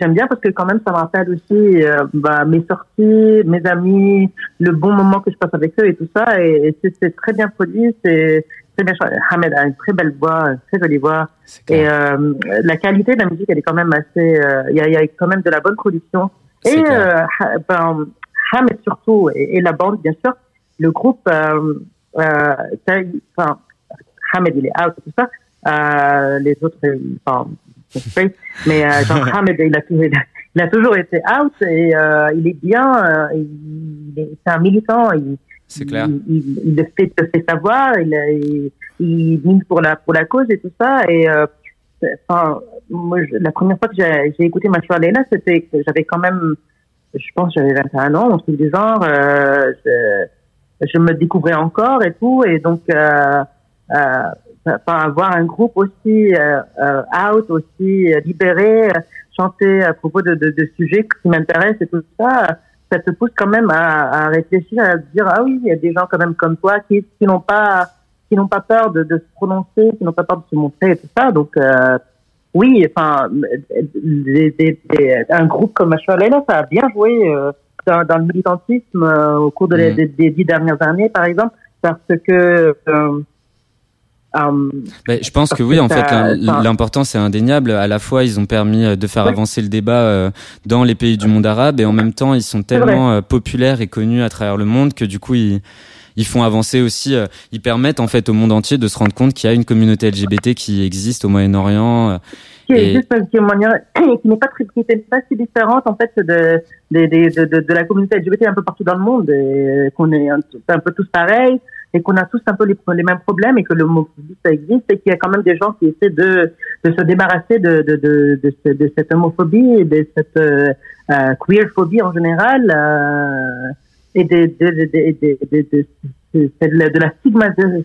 j'aime bien parce que quand même, ça me rappelle aussi euh, bah, mes sorties, mes amis, le bon moment que je passe avec eux et tout ça. Et, et c'est, c'est très bien produit, c'est très. Hamed a une très belle voix, une très jolie voix. Et euh, la qualité de la musique, elle est quand même assez... euh, Il y, a, il y a quand même de la bonne production. Et euh, Ha- ben, Hamed surtout, et, et la bande, bien sûr, le groupe... Euh, euh, enfin, Hamed, il est out et tout ça. Euh, les autres, enfin, mais euh, genre [LAUGHS] Hamed, il a, toujours, il, a, il a toujours été out et euh, il est bien. euh, c'est un militant. Il, Il, il, fait, fait savoir. Il, il, il pour la pour la cause et tout ça. Et euh, enfin, moi, je- la première fois que j'ai j'ai écouté Machua Leila, c'était que j'avais quand même, je pense, j'avais 21 ans, un truc du genre. Euh, je, je me découvrais encore et tout, et donc euh, euh, enfin, avoir un groupe aussi euh, euh, out, aussi euh, libéré, chanter à propos de, de, de sujets qui m'intéressent et tout ça, ça te pousse quand même à, à réfléchir, à se dire ah oui, il y a des gens quand même comme toi qui, qui n'ont pas qui n'ont pas peur de, de se prononcer, qui n'ont pas peur de se montrer et tout ça, donc euh, oui, enfin, des- des- des- un groupe comme Machua Leila, ça a bien joué euh, dans, dans le militantisme euh, au cours de les- Mhm. des, des dix dernières années, par exemple, parce que Ben, je pense que oui, en fait, ça- l'im- ça- l'important c'est indéniable. À la fois, ils ont permis euh, de faire avancer le débat euh, dans les pays du monde arabe, et en même temps, ils sont tellement euh, populaires et connus à travers le monde que du coup, ils ils font avancer aussi. ils permettent en fait au monde entier de se rendre compte qu'il y a une communauté LGBT qui existe au Moyen-Orient. qui qui, [COUGHS] qui n'est pas pas si différente en fait de de, la communauté LGBT un peu partout dans le monde qu'on est un peu tous pareils et qu'on a tous un peu les, les mêmes problèmes et que le homophobie ça existe et qu'il y a quand même des gens qui essaient de de se débarrasser de de de de, ce- de cette homophobie et de cette euh, euh, queerphobie en général euh, et de la-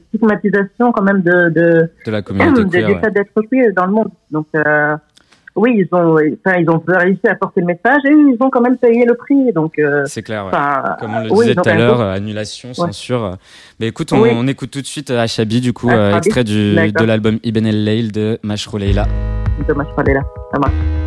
stigmatisation quand même de, de de la communauté de, queer. ouais. d'être queer dans le monde. Donc, euh, oui, ils ont, enfin, ils ont réussi à porter le message et ils ont quand même payé le prix. Donc, euh, c'est clair. Ouais. Comme on le disait tout à l'heure, annulation, censure. Mais écoute, on, écoute tout de suite euh, Achabi, du coup, ah, extrait du, de l'album Ibn El Leil de Mashrouleyla. De Mashrouleyla, ça marche.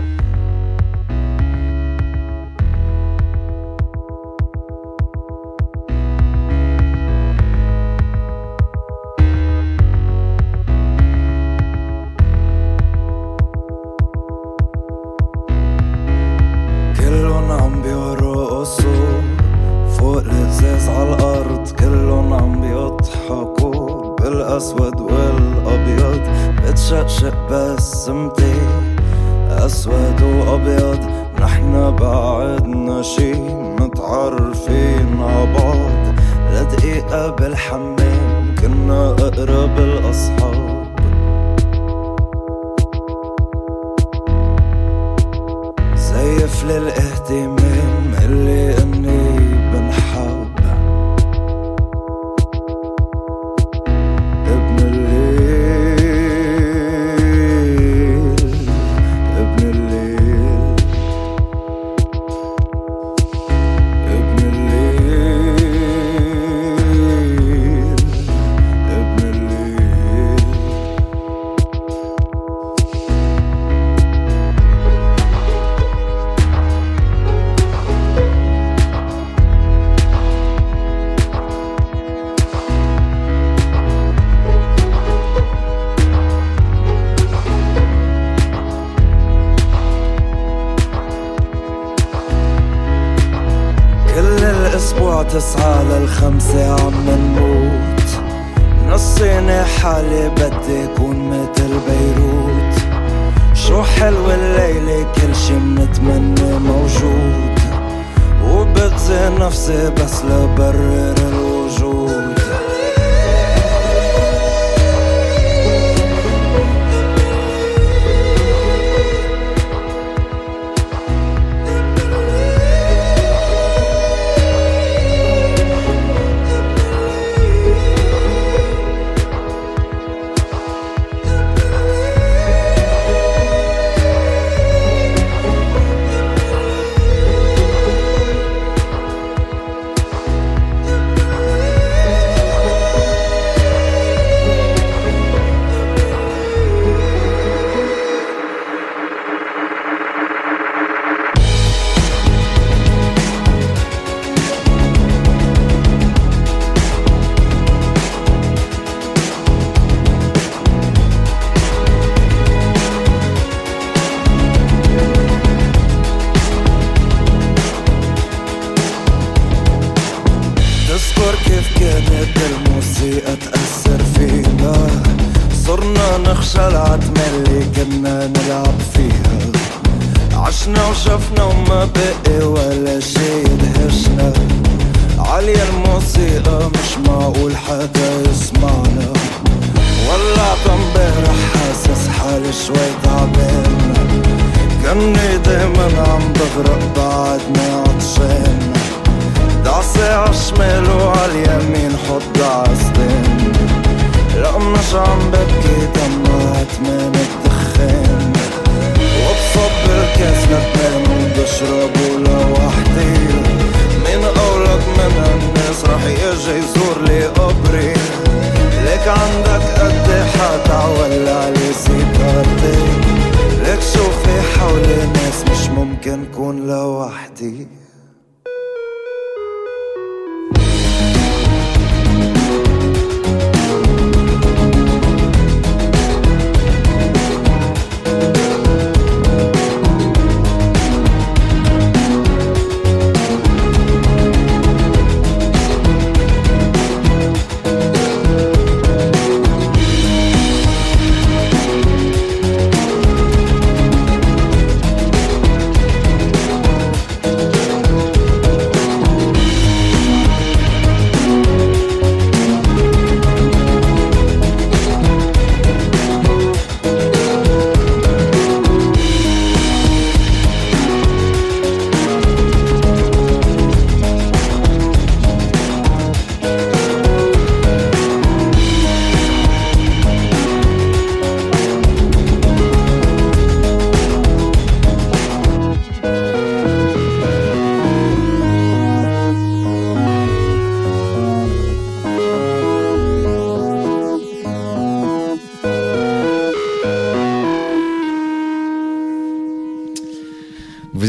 الحمام كنا أقرب الأصحاب. زيف للقلب أسبوع تسعة للخمسة عم نموت. نصيني حالي بدي كون متل بيروت. شو حلو الليلة كل شي منتمنى موجود. وبغزي نفسي بس لبرر الوجود.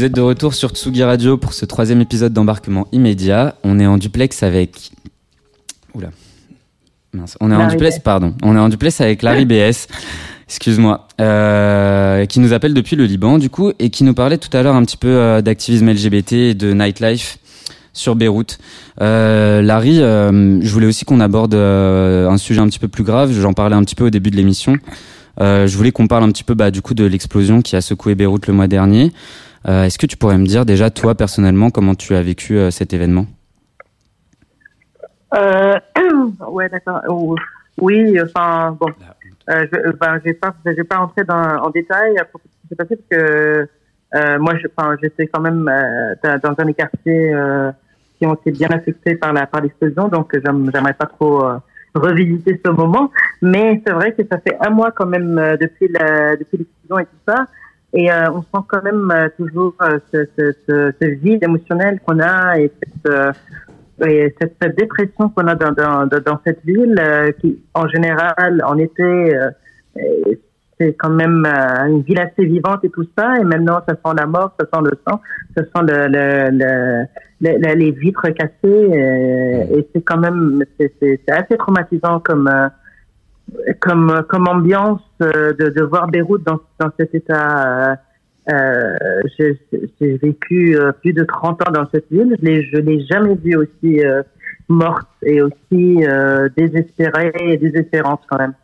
Vous êtes de retour sur Tsugi Radio pour ce troisième épisode d'embarquement immédiat. On est en duplex avec. Oula. Mince. On est en duplex, BS. pardon. On est en duplex avec Larry BS. [LAUGHS] Excuse-moi. Euh, qui nous appelle depuis le Liban, du coup, et qui nous parlait tout à l'heure un petit peu euh, d'activisme LGBT et de nightlife sur Beyrouth. Euh, Larry, je voulais aussi qu'on aborde un sujet un petit peu plus grave. J'en parlais un petit peu au début de l'émission. Je voulais qu'on parle un petit peu bah, du coup de l'explosion qui a secoué Beyrouth le mois dernier. Euh, Est-ce que tu pourrais me dire déjà toi personnellement comment tu as vécu euh, cet événement? Euh, [CLEARS THROAT] ouais, d'accord. Ou- Oui, enfin, bon. Euh, je, euh, ben, pas, j'ai pas dans, en détail à propos de ce qui s'est passé parce que euh, moi, je, enfin, j'étais quand même euh, dans, dans un des quartiers qui ont été bien affectés par la par l'explosion, donc j'aime- j'aimerais pas trop revisiter ce moment. Mais c'est vrai que ça fait un mois quand même depuis la, depuis l'explosion et tout ça, et euh, on sent quand même euh, toujours euh, ce, ce, ce, ce vide émotionnel qu'on a et cette et cette, dépression qu'on a dans, dans, dans, cette ville, qui en général en été, c'est quand même une ville assez vivante et tout ça, et maintenant ça sent la mort, ça sent le sang, ça sent le, le, le, le- le- les vitres cassées, euh, et c'est quand même c'est assez traumatisant comme comme comme ambiance euh, de, de voir Beyrouth dans, dans cet état. euh, euh, j'ai vécu euh, plus de 30 ans dans cette ville. Je l'ai jamais vue aussi euh, morte et aussi euh, désespérée et désespérante quand même.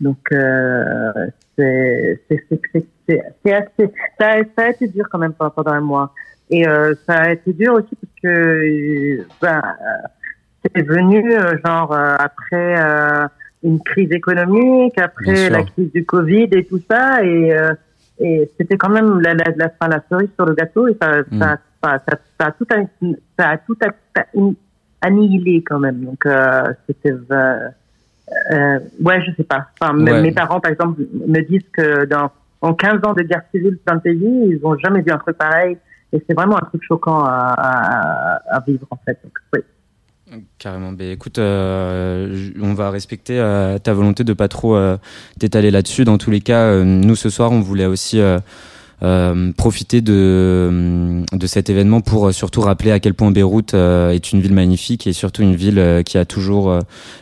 Donc c'est assez ça a, ça a été dur quand même pendant un mois. Et ça a été dur aussi parce que ben, c'est venu genre après une crise économique, après la crise du Covid et tout ça et euh, et c'était quand même la, la, la, la cerise sur le gâteau et ça, Mm. ça, ça, ça, ça a tout, ça a tout a- annihilé quand même. Donc, euh, c'était, euh, euh, ouais, je sais pas. Enfin, mes- Ouais. Mes parents, par exemple, me disent que dans, en 15 ans de guerre civile dans le pays, ils ont jamais vu un truc pareil. Et c'est vraiment un truc choquant à, à, à vivre, en fait. Donc, oui. Carrément. Ben, écoute, euh, on va respecter euh, ta volonté de pas trop euh, t'étaler là-dessus. Dans tous les cas, euh, nous ce soir, on voulait aussi euh, euh, profiter de, de cet événement pour surtout rappeler à quel point Beyrouth est une ville magnifique et surtout une ville qui a toujours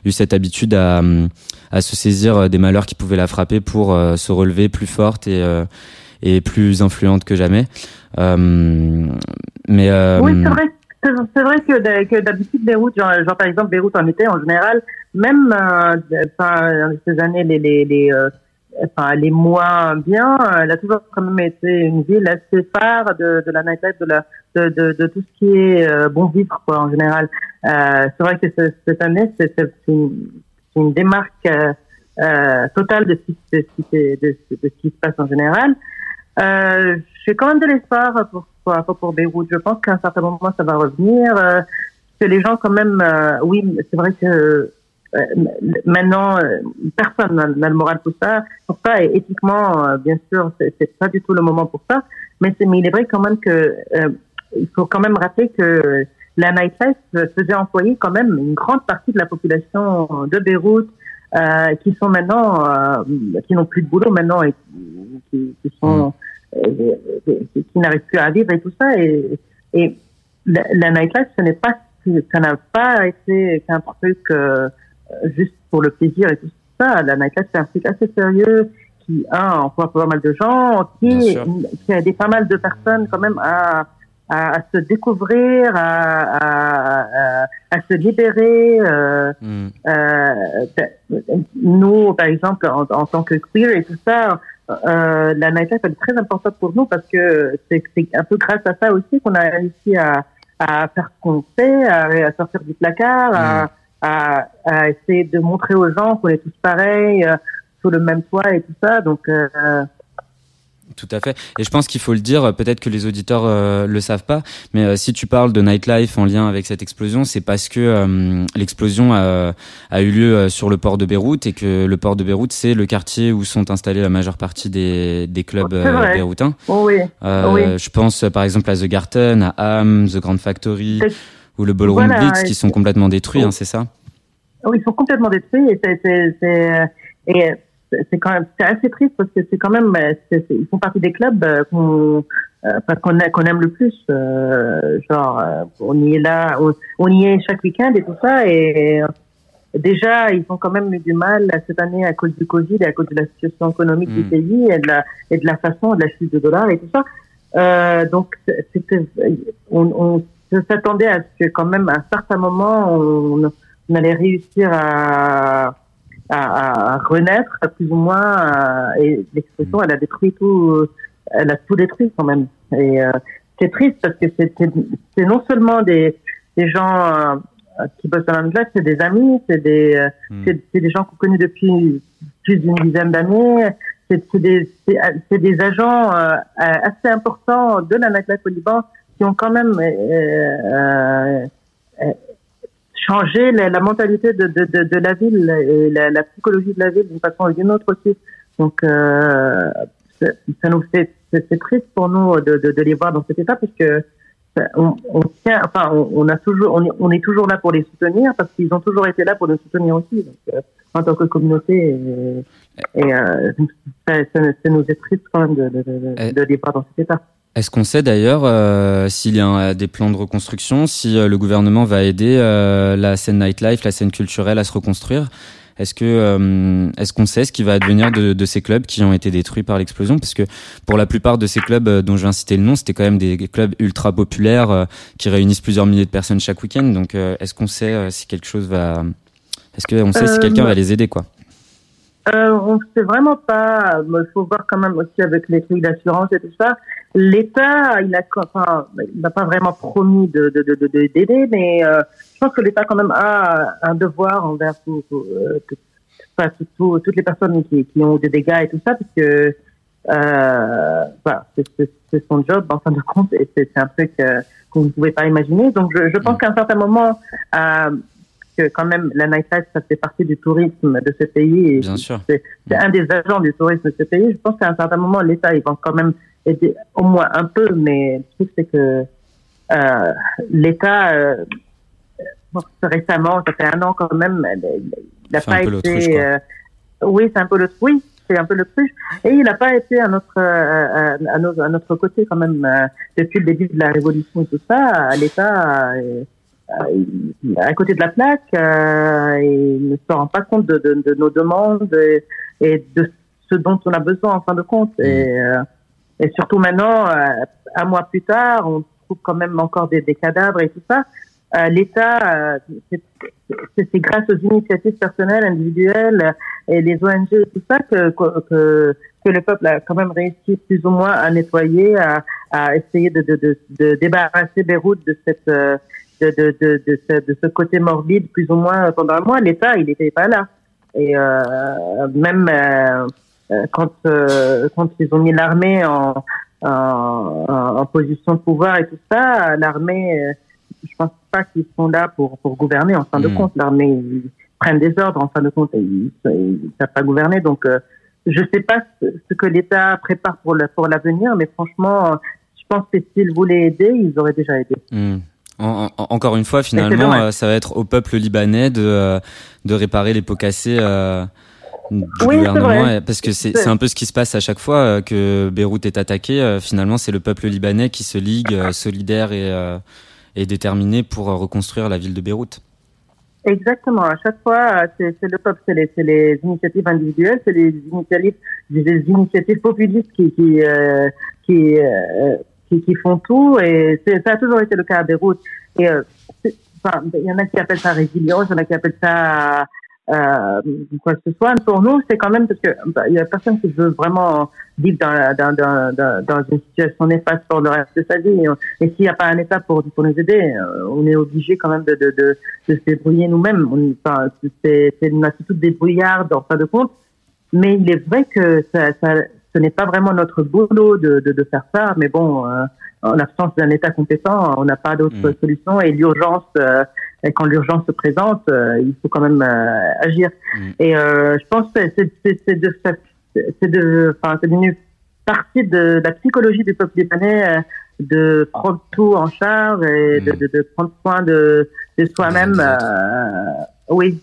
eu cette habitude à, à se saisir des malheurs qui pouvaient la frapper pour se relever plus forte et, et plus influente que jamais. Mais Oui. C'est vrai que d'ha- que d'habitude Beyrouth, genre, genre, par exemple Beyrouth en été en général, même euh, dans ces années les les les euh, les mois bien, euh, elle a toujours quand même été une ville assez phare de de la nightlife, de la de de, tout ce qui est euh, bon vivre quoi en général. Euh, c'est vrai que ce- cette année c'est c'est une, une démarque euh, euh, totale de ce qui de ce qui se passe en général. Euh, j'ai quand même de l'espoir pour, pour, pour Beyrouth. Je pense qu'à un certain moment, ça va revenir. Euh, que les gens, quand même, euh, oui, c'est vrai que euh, maintenant, euh, personne n'a le moral pour ça. Pour ça, éthiquement, bien sûr, c'est pas du tout le moment pour ça. Mais, il est vrai quand même que il faut quand même rappeler que la nightlife faisait employer quand même une grande partie de la population de Beyrouth qui sont maintenant, qui n'ont plus de boulot maintenant et qui, sont, euh, qui, qui n'arrivent plus à vivre et tout ça. Et, et la, la nightlife, ce n'est pas, ça n'a pas été qu'un truc euh, juste pour le plaisir et tout ça. La nightlife, c'est un truc assez sérieux qui, un, emploie pas mal de gens, qui, qui a aidé pas mal de personnes quand même à, à, à se découvrir, à, à, à, se libérer. Euh, hmm, euh, nous, par exemple, en, en tant que queer et tout ça, euh, la nightlife elle est très importante pour nous parce que c'est un peu grâce à ça aussi qu'on a réussi à, à faire ce qu'on fait, à, à sortir du placard, à, à, à essayer de montrer aux gens qu'on est tous pareils, euh, sous le même toit et tout ça. Donc, euh, Tout à fait. Et je pense qu'il faut le dire, peut-être que les auditeurs euh, le savent pas, mais euh, si tu parles de nightlife en lien avec cette explosion, c'est parce que euh, l'explosion a, a eu lieu euh, sur le port de Beyrouth et que le port de Beyrouth, c'est le quartier où sont installés la majeure partie des, des clubs C'est euh, beyrouthins. oh oui. Euh, Oui. Je pense euh, par exemple à The Garden, à Ham, The Grand Factory C'est- ou le Ballroom Voilà, Blitz qui sont complètement détruits, Oh. hein, c'est ça? Oui, ils sont complètement détruits et c'est, c'est, quand même c'est assez triste parce que c'est quand même euh, c'est- c'est- ils font partie des clubs euh, qu'on euh, qu'on a- qu'on aime le plus euh, genre on y est là on, on y est chaque week-end et tout ça et déjà ils ont quand même eu du mal cette année à cause du Covid et à cause de la situation économique du Mm. pays et de la et de la façon de la chute de dollars et tout ça euh, donc c'était on, on s'attendait à ce que quand même à un certain moment on, on allait réussir à à, à renaître plus ou moins euh, et l'expression elle a détruit tout elle a tout détruit quand même et euh, c'est triste parce que c'est non seulement des des gens euh, qui bossent dans la classe c'est des amis c'est des euh, Mm. c'est des gens qu'on connaît depuis plus d'une dizaine d'années c'est des c'est des agents euh, assez importants de la nightlife au Liban qui ont quand même euh, euh, euh, changer la, la mentalité de, de, de, de la ville et la, la psychologie de la ville d'une façon ou d'une autre aussi. Donc, euh, ça nous fait, c'est triste pour nous de, de, de les voir dans cet état parce que ça- on, on tient, enfin, on, on a toujours, on est, on est toujours là pour les soutenir parce qu'ils ont toujours été là pour nous soutenir aussi. Donc, euh, en tant que communauté, et, et euh, ça, ça, ça nous est triste quand même de, de les voir dans cet état. Est-ce qu'on sait d'ailleurs euh, s'il y a des plans de reconstruction, si euh, le gouvernement va aider euh, la scène nightlife, la scène culturelle à se reconstruire? Est-ce que euh, est-ce qu'on sait ce qui va advenir de, de ces clubs qui ont été détruits par l'explosion? Parce que pour la plupart de ces clubs dont je viens citer le nom, c'était quand même des clubs ultra populaires euh, qui réunissent plusieurs milliers de personnes chaque week-end. Donc euh, est-ce qu'on sait si quelque chose va Est-ce qu'on sait si quelqu'un va les aider quoi? Euh, on sait vraiment pas. Il faut voir quand même aussi avec les trucs d'assurance et tout ça. L'État, il a, enfin, il n'a pas vraiment promis de de de de- de- d'aider, mais euh, je pense que l'État quand même a un devoir envers tout, tout, euh, tout- enfin, tout- tout- toutes les personnes qui, qui ont des dégâts et tout ça, parce que euh, voilà, c'est- son job en fin de compte, et c'est un truc euh, qu'on ne pouvait pas imaginer. Donc, je, je pense qu'à un certain moment. Euh, que quand même la nightlife ça fait partie du tourisme de ce pays et Bien sûr. c'est un des agents du tourisme de ce pays. Je pense qu'à un certain moment, l'État, ils vont quand même aider au moins un peu, mais le truc, c'est que euh, l'État, euh, bon, récemment, ça fait un an quand même, il n'a pas été... euh, oui, c'est un peu le oui, c'est un peu le truc. Et il n'a pas été à notre, euh, à, nos- à notre côté quand même euh, depuis le début de la révolution et tout ça. L'État... euh, à côté de la plaque euh, et il ne se rend pas compte de, de, de nos demandes et, et de ce dont on a besoin en fin de compte. Et, euh, et surtout maintenant, euh, un mois plus tard, on trouve quand même encore des, des cadavres et tout ça. Euh, L'État, euh, c'est- grâce aux initiatives personnelles, individuelles et les ONG et tout ça que, que, que, que le peuple a quand même réussi plus ou moins à nettoyer, à, à essayer de, de, de, de débarrasser Beyrouth de cette euh, de, de, de, de, ce, de ce côté morbide plus ou moins pendant un mois. L'État, il n'était pas là. Et euh, même euh, euh, quand, euh, quand ils ont mis l'armée en, en, position de pouvoir et tout ça, l'armée, je pense pas qu'ils sont là pour, pour gouverner en fin de Mm. compte. L'armée, ils prennent des ordres en fin de compte et ils ne savent pas gouverner. Donc, je sais pas ce, ce que l'État prépare pour le- pour l'avenir, mais franchement, je pense que s'ils voulaient aider, ils auraient déjà aidé. Hmm. En- en- encore une fois, finalement, euh, ça va être au peuple libanais de, euh, de réparer les pots cassés euh, du Oui, gouvernement. vrai. Parce que c'est un peu ce qui se passe à chaque fois que Beyrouth est attaqué. finalement, c'est le peuple libanais qui se ligue solidaire et, et déterminé pour reconstruire la ville de Beyrouth. Exactement. À chaque fois, c'est le peuple, c'est les, les initiatives individuelles, c'est les initiatives, des initiatives populistes qui qui euh, qui, euh, qui font tout. Et ça a toujours été le cas à Beyrouth. Et euh, enfin, il y en a qui appellent ça résilience, il y en a qui appellent ça euh, quoi que ce soit. Pour nous, c'est quand même parce que bah, il y a personne qui veut vraiment vivre dans, dans, dans, une situation néfaste pour le reste de sa vie. Et s'il n'y a pas un État pour, pour nous aider, euh, on est obligé quand même de, de, de, se débrouiller nous-mêmes. Enfin, c'est une attitude débrouillarde en fin de compte. Mais il est vrai que ça, ce n'est pas vraiment notre boulot de, de, de faire ça. Mais bon, euh, en l'absence d'un État compétent, on n'a pas d'autre Mm. solution. Et l'urgence, euh, quand l'urgence se présente, euh, il faut quand même agir. Mm. Et je pense que c'est c'est- c'est de, c'est de, enfin, c'est devenu partie de la psychologie du peuple libanais de prendre tout en charge et de, Mm. de, de prendre soin de, de soi-même, oui,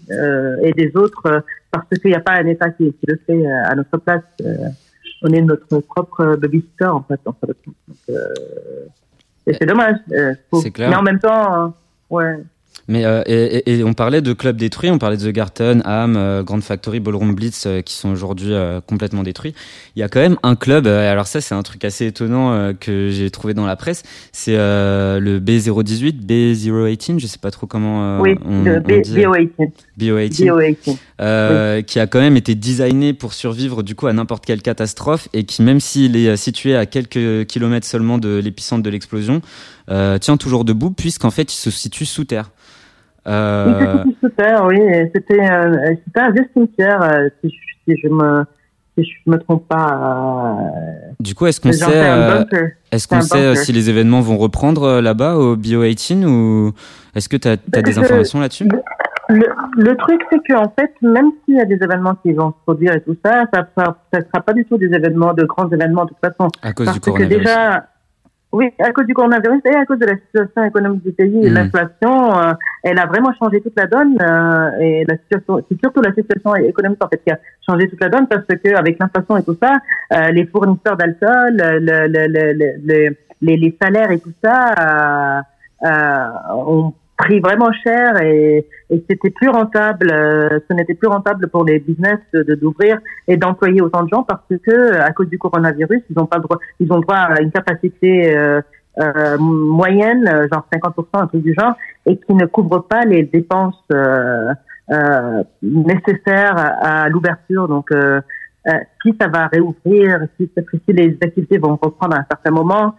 et des autres. parce qu'il n'y a pas un État qui, qui le fait à notre place. On est notre propre babysitter en fait. En fait. Donc, euh, et c'est dommage. euh, faut- C'est clair. Mais en même temps, euh, ouais. Mais euh, et, on parlait de clubs détruits, on parlait de The Garden, Ham, euh, Grand Factory, Ballroom Blitz euh, qui sont aujourd'hui complètement détruits. Il y a quand même un club, alors ça c'est un truc assez étonnant que j'ai trouvé dans la presse, c'est le B018, B018, je sais pas trop comment oui, on, le on dit, BO18. BO18, BO18. euh, qui a quand même été designé pour survivre du coup à n'importe quelle catastrophe et qui même s'il est euh, situé à quelques kilomètres seulement de l'épicentre de l'explosion, euh, tient toujours debout puisqu'en fait il se situe sous terre. Euh, sous terre, oui. C'était c'était un vieux cimetière, si, je, si je me si je me trompe pas. Euh, Du coup, est-ce qu'on sait, euh, est-ce qu'on sait si les événements vont reprendre euh, là-bas au Bio18 ou est-ce que tu as, des Je- informations là-dessus? Le, le truc, c'est qu'en fait, même s'il y a des événements qui vont se produire et tout ça, ça ne sera pas du tout des événements, de grands événements de toute façon. à cause Parce du que coronavirus déjà, oui, à cause du coronavirus et à cause de la situation économique du pays et Mhm. l'inflation, euh, elle a vraiment changé toute la donne. euh, et la situation, c'est surtout la situation économique en fait qui a changé toute la donne parce que avec l'inflation et tout ça, euh, les fournisseurs d'alcool, le, le, le, le- le- les, les salaires et tout ça euh, euh, ont pris vraiment cher et, c'était plus rentable. euh, ce n'était plus rentable pour les business de d'ouvrir et d'employer autant de gens parce que à cause du coronavirus, ils ont pas droit, ils ont droit à une capacité euh, euh, moyenne, euh, genre 50%, un truc du genre, et qui ne couvre pas les dépenses euh, euh, nécessaires à, l'ouverture. Donc, euh, euh, si ça va réouvrir, si, si les activités vont reprendre à un certain moment,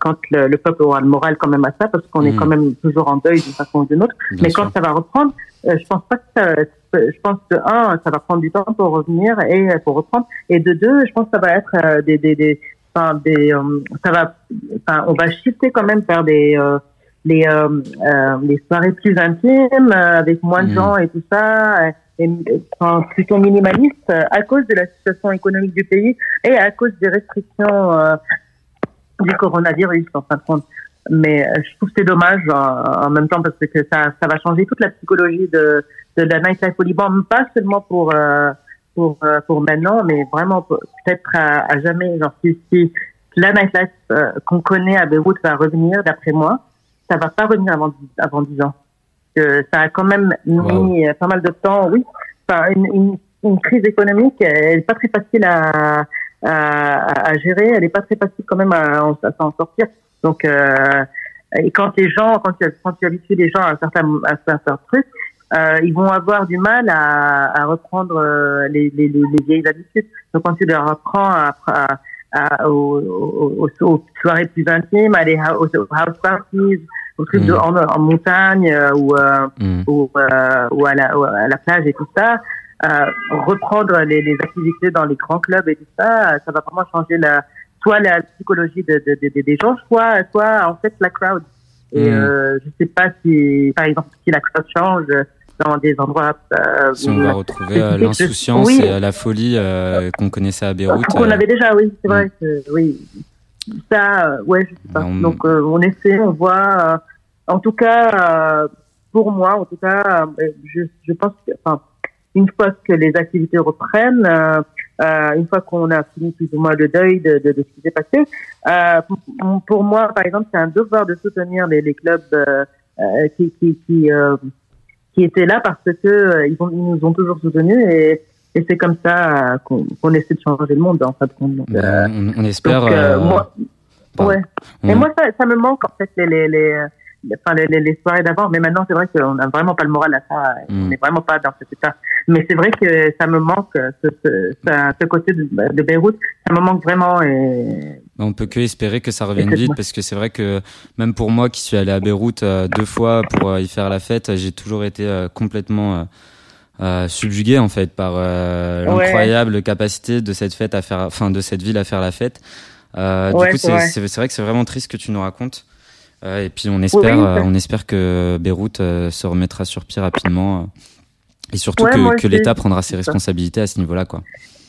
quand le, le peuple aura le moral quand même à ça, parce qu'on est quand même toujours en deuil d'une façon ou d'une autre. Bien Mais sûr. quand ça va reprendre, euh, je pense pas que ça, je pense que un, ça va prendre du temps pour revenir et euh, pour reprendre, et de deux, je pense que ça va être euh, des, des, des, enfin, des, euh, ça va, enfin, on va shifter quand même vers des, euh, les, euh, euh, les soirées plus intimes euh, avec moins de Mhm. gens et tout ça, et, enfin, plutôt minimaliste à cause de la situation économique du pays et à cause des restrictions euh, du coronavirus en fin de compte. Mais euh, je trouve que c'est dommage en même temps parce que ça, ça va changer toute la psychologie de, de la nightlife au Liban, pas seulement pour euh, pour euh, pour maintenant, mais vraiment peut-être à, à jamais. Genre si, si la nightlife euh, qu'on connaît à Beyrouth va revenir, d'après moi, ça va pas revenir avant dix- avant dix ans. Que ça a quand même mis pas mal de temps, oui. Enfin, une, une, une crise économique, elle est pas très facile à à, à gérer. Elle est pas très facile quand même à, à s'en sortir. Donc, euh, et quand les gens, quand tu, quand tu habitues les gens à certains, à certains trucs, euh, ils vont avoir du mal à, à reprendre euh, les, les, les, les vieilles habitudes. Donc, quand tu leur apprends à, à, aux, aux, aux- soirées plus intimes, à les house parties, aux trucs de, Mhm. en, en montagne euh, ou, euh, Hmm. ou, euh, ou, à la, ou à la plage et tout ça, euh, reprendre les, les activités dans les grands clubs et tout ça, ça va vraiment changer la, soit la psychologie de, de, de- de- des gens, soit, soit en fait la crowd. Et Mm. euh, je sais pas si, par exemple, si la crowd change dans des endroits. Euh, Si on va retrouver euh, l'insouciance oui. et euh, la folie euh, qu'on connaissait à Beyrouth. qu'on avait déjà, oui, c'est vrai que oui. Ça, ouais, je sais pas. On- Donc euh, on essaie, on voit. euh, en tout cas, euh, pour moi, en tout cas, je, je pense que, enfin, une fois que les activités reprennent, euh, euh, une fois qu'on a fini plus ou moins le deuil de, de, de ce qui s'est passé, euh, pour, pour moi, par exemple, c'est un devoir de soutenir les, les clubs euh, euh, qui qui qui, euh, qui étaient là parce que euh, ils, ont, ils nous ont toujours soutenus et, et c'est comme ça qu'on qu'on essaie de changer le monde en fait. Donc, euh, on, on espère. donc, moi, ouais. on- Et moi, ça, ça me manque en fait les les les, les- enfin, les, les, les soirées d'avant. Mais maintenant, c'est vrai qu'on n'a vraiment pas le moral à ça. Mm. On n'est vraiment pas dans cet état. Mais c'est vrai que ça me manque ce, ce, ce, ce côté de, de Beyrouth. Ça me manque vraiment. Et On peut que espérer que ça revienne vite parce que c'est vrai que même pour moi qui suis allé à Beyrouth euh, deux fois pour euh, y faire la fête, j'ai toujours été euh, complètement euh, euh, subjugué en fait par euh, Ouais. l'incroyable capacité de cette fête à faire, enfin de cette ville à faire la fête. Euh, Ouais, du coup, c'est vrai. vrai que c'est vraiment triste que tu nous racontes. Euh, et puis on espère, Oui, euh, on espère que Beyrouth euh, se remettra sur pied rapidement. et surtout Ouais, que, l'État prendra ses responsabilités à ce niveau-là, quoi.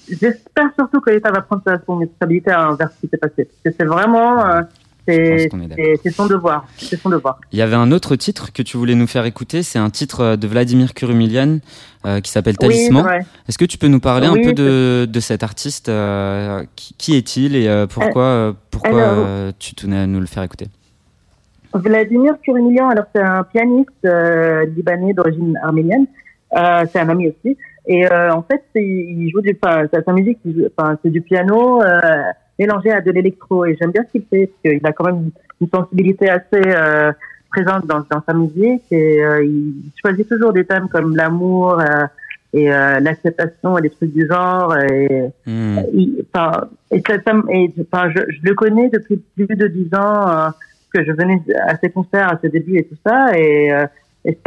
j'espère surtout que l'État va prendre sa responsabilité envers ce qui s'est passé. Parce que c'est vraiment, euh, c'est son devoir. C'est son devoir. Il y avait un autre titre que tu voulais nous faire écouter, c'est un titre de Vladimir Kurumilian euh, qui s'appelle Talisman. Est-ce que tu peux nous parler un peu de, de cet artiste euh, Qui, qui est-il et pourquoi, pourquoi tu tenais à nous le faire écouter? Vladimir Kurumilian, alors c'est un pianiste euh, libanais d'origine arménienne. Euh, c'est un ami aussi. Et euh, en fait, il joue du, enfin, sa, musique, enfin, c'est du piano euh, mélangé à de l'électro. Et j'aime bien ce qu'il fait parce qu'il a quand même une sensibilité assez euh, présente dans, dans sa musique. Et euh, il choisit toujours des thèmes comme l'amour euh, et euh, l'acceptation et des trucs du genre. Et, enfin, et ça, et, enfin, je, je le connais depuis plus de dix ans, que je venais à ses concerts à ses débuts et tout ça, et, euh, et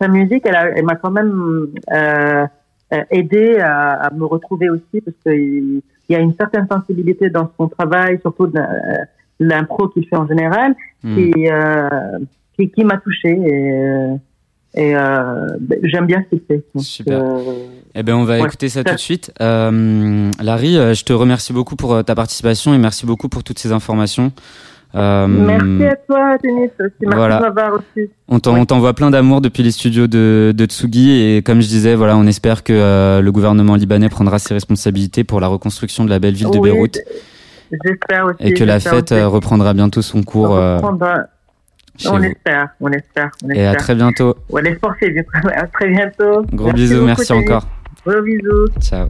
sa musique, elle, m'a quand même euh, euh, aidé à, à me retrouver aussi, parce qu'il il y a une certaine sensibilité dans son travail, surtout de, euh, l'impro qu'il fait en général, Hmm. qui, euh, qui, qui m'a touché et, et j'aime bien ce qu'il fait. Donc, Super. Eh ben, on va Ouais. écouter ça tout de suite. Euh, Larry, je te remercie beaucoup pour ta participation et merci beaucoup pour toutes ces informations. Euh, Merci à toi, Denis. aussi. Merci voilà. m'avoir reçu. On on t'envoie plein d'amour depuis les studios de, de Tsugi et comme je disais, voilà, on espère que euh, le gouvernement libanais prendra ses responsabilités pour la reconstruction de la belle ville de Oui, Beyrouth J'espère aussi. et que la fête aussi. euh, reprendra bientôt son cours On espère, on espère, on Et à espère. très bientôt. C'est bien. [LAUGHS] À très bientôt. Gros bisous, beaucoup, merci Denis. encore. Gros bisous. Ciao.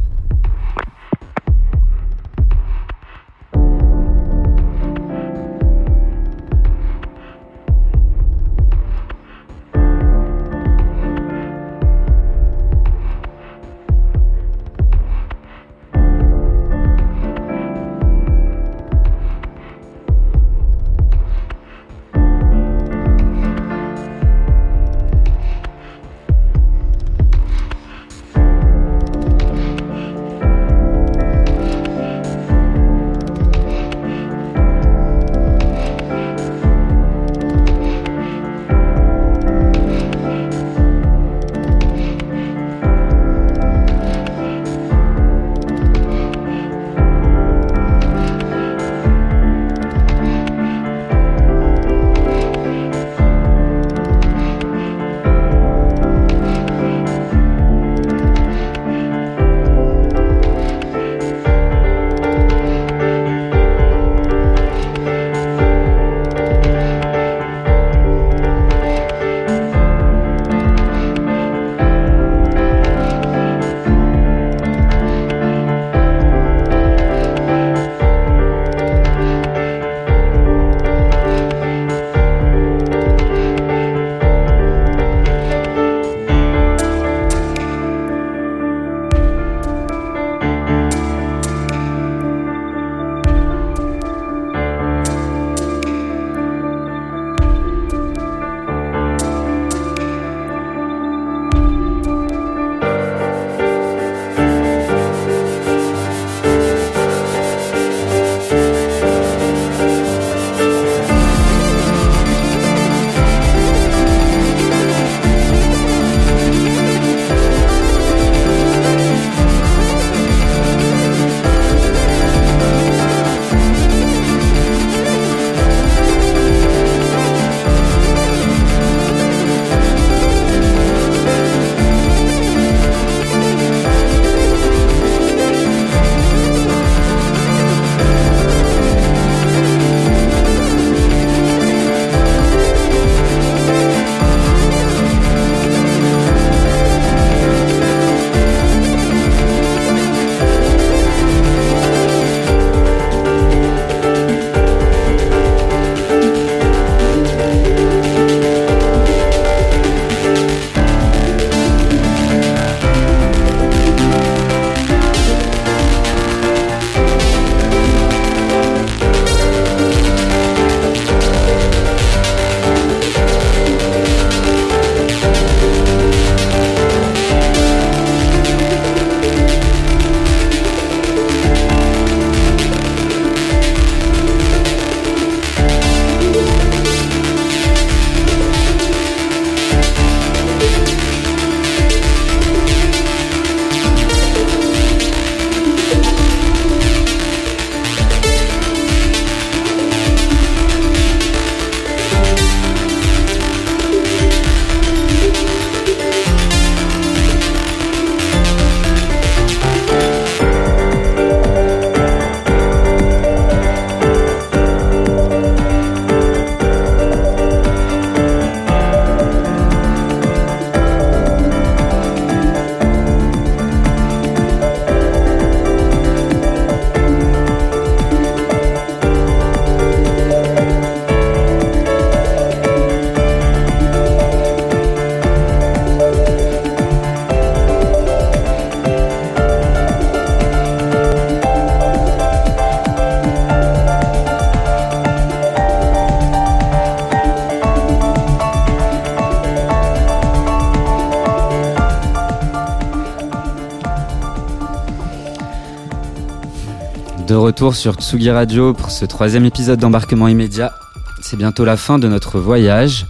Retour sur Tsugi Radio pour ce troisième épisode d'embarquement immédiat. C'est bientôt la fin de notre voyage.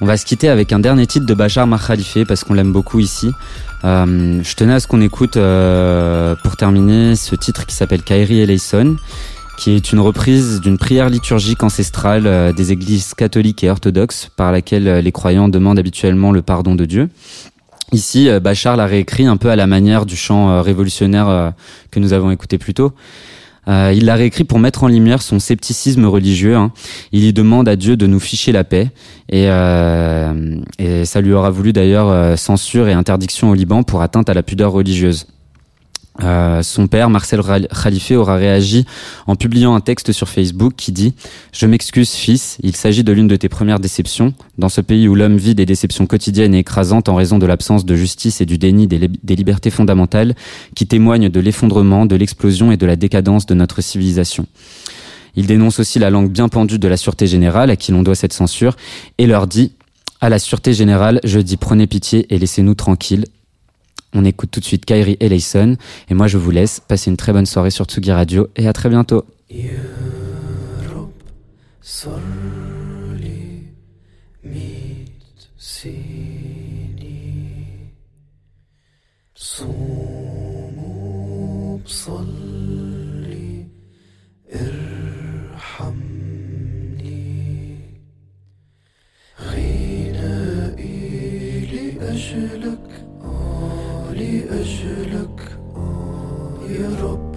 On va se quitter avec un dernier titre de Bachar Makhalife parce qu'on l'aime beaucoup ici. Euh, je tenais à ce qu'on écoute euh, pour terminer ce titre qui s'appelle Kairi Eleison, qui est une reprise d'une prière liturgique ancestrale euh, des églises catholiques et orthodoxes par laquelle les croyants demandent habituellement le pardon de Dieu. Ici, Bachar l'a réécrit un peu à la manière du chant révolutionnaire que nous avons écouté plus tôt. Euh, il l'a réécrit pour mettre en lumière son scepticisme religieux. hein. Il y demande à Dieu de nous ficher la paix. Et, euh, et ça lui aura voulu d'ailleurs euh, censure et interdiction au Liban pour atteinte à la pudeur religieuse. Son père, Marcel Khalife, aura réagi en publiant un texte sur Facebook qui dit « Je m'excuse fils, il s'agit de l'une de tes premières déceptions. Dans ce pays où l'homme vit des déceptions quotidiennes et écrasantes en raison de l'absence de justice et du déni des, des libertés fondamentales qui témoignent de l'effondrement, de l'explosion et de la décadence de notre civilisation. » Il dénonce aussi la langue bien pendue de la Sûreté Générale à qui l'on doit cette censure et leur dit à la Sûreté Générale, je dis prenez pitié et laissez-nous tranquilles. On écoute tout de suite Kyrie Eleison et moi je vous laisse passer une très bonne soirée sur Tsugi Radio et à très bientôt. صرلي لأجلك. آه يا رب.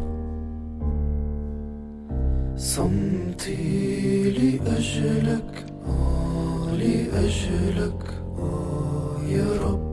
صمتي لأجلك. آه لأجلك. آه يا رب.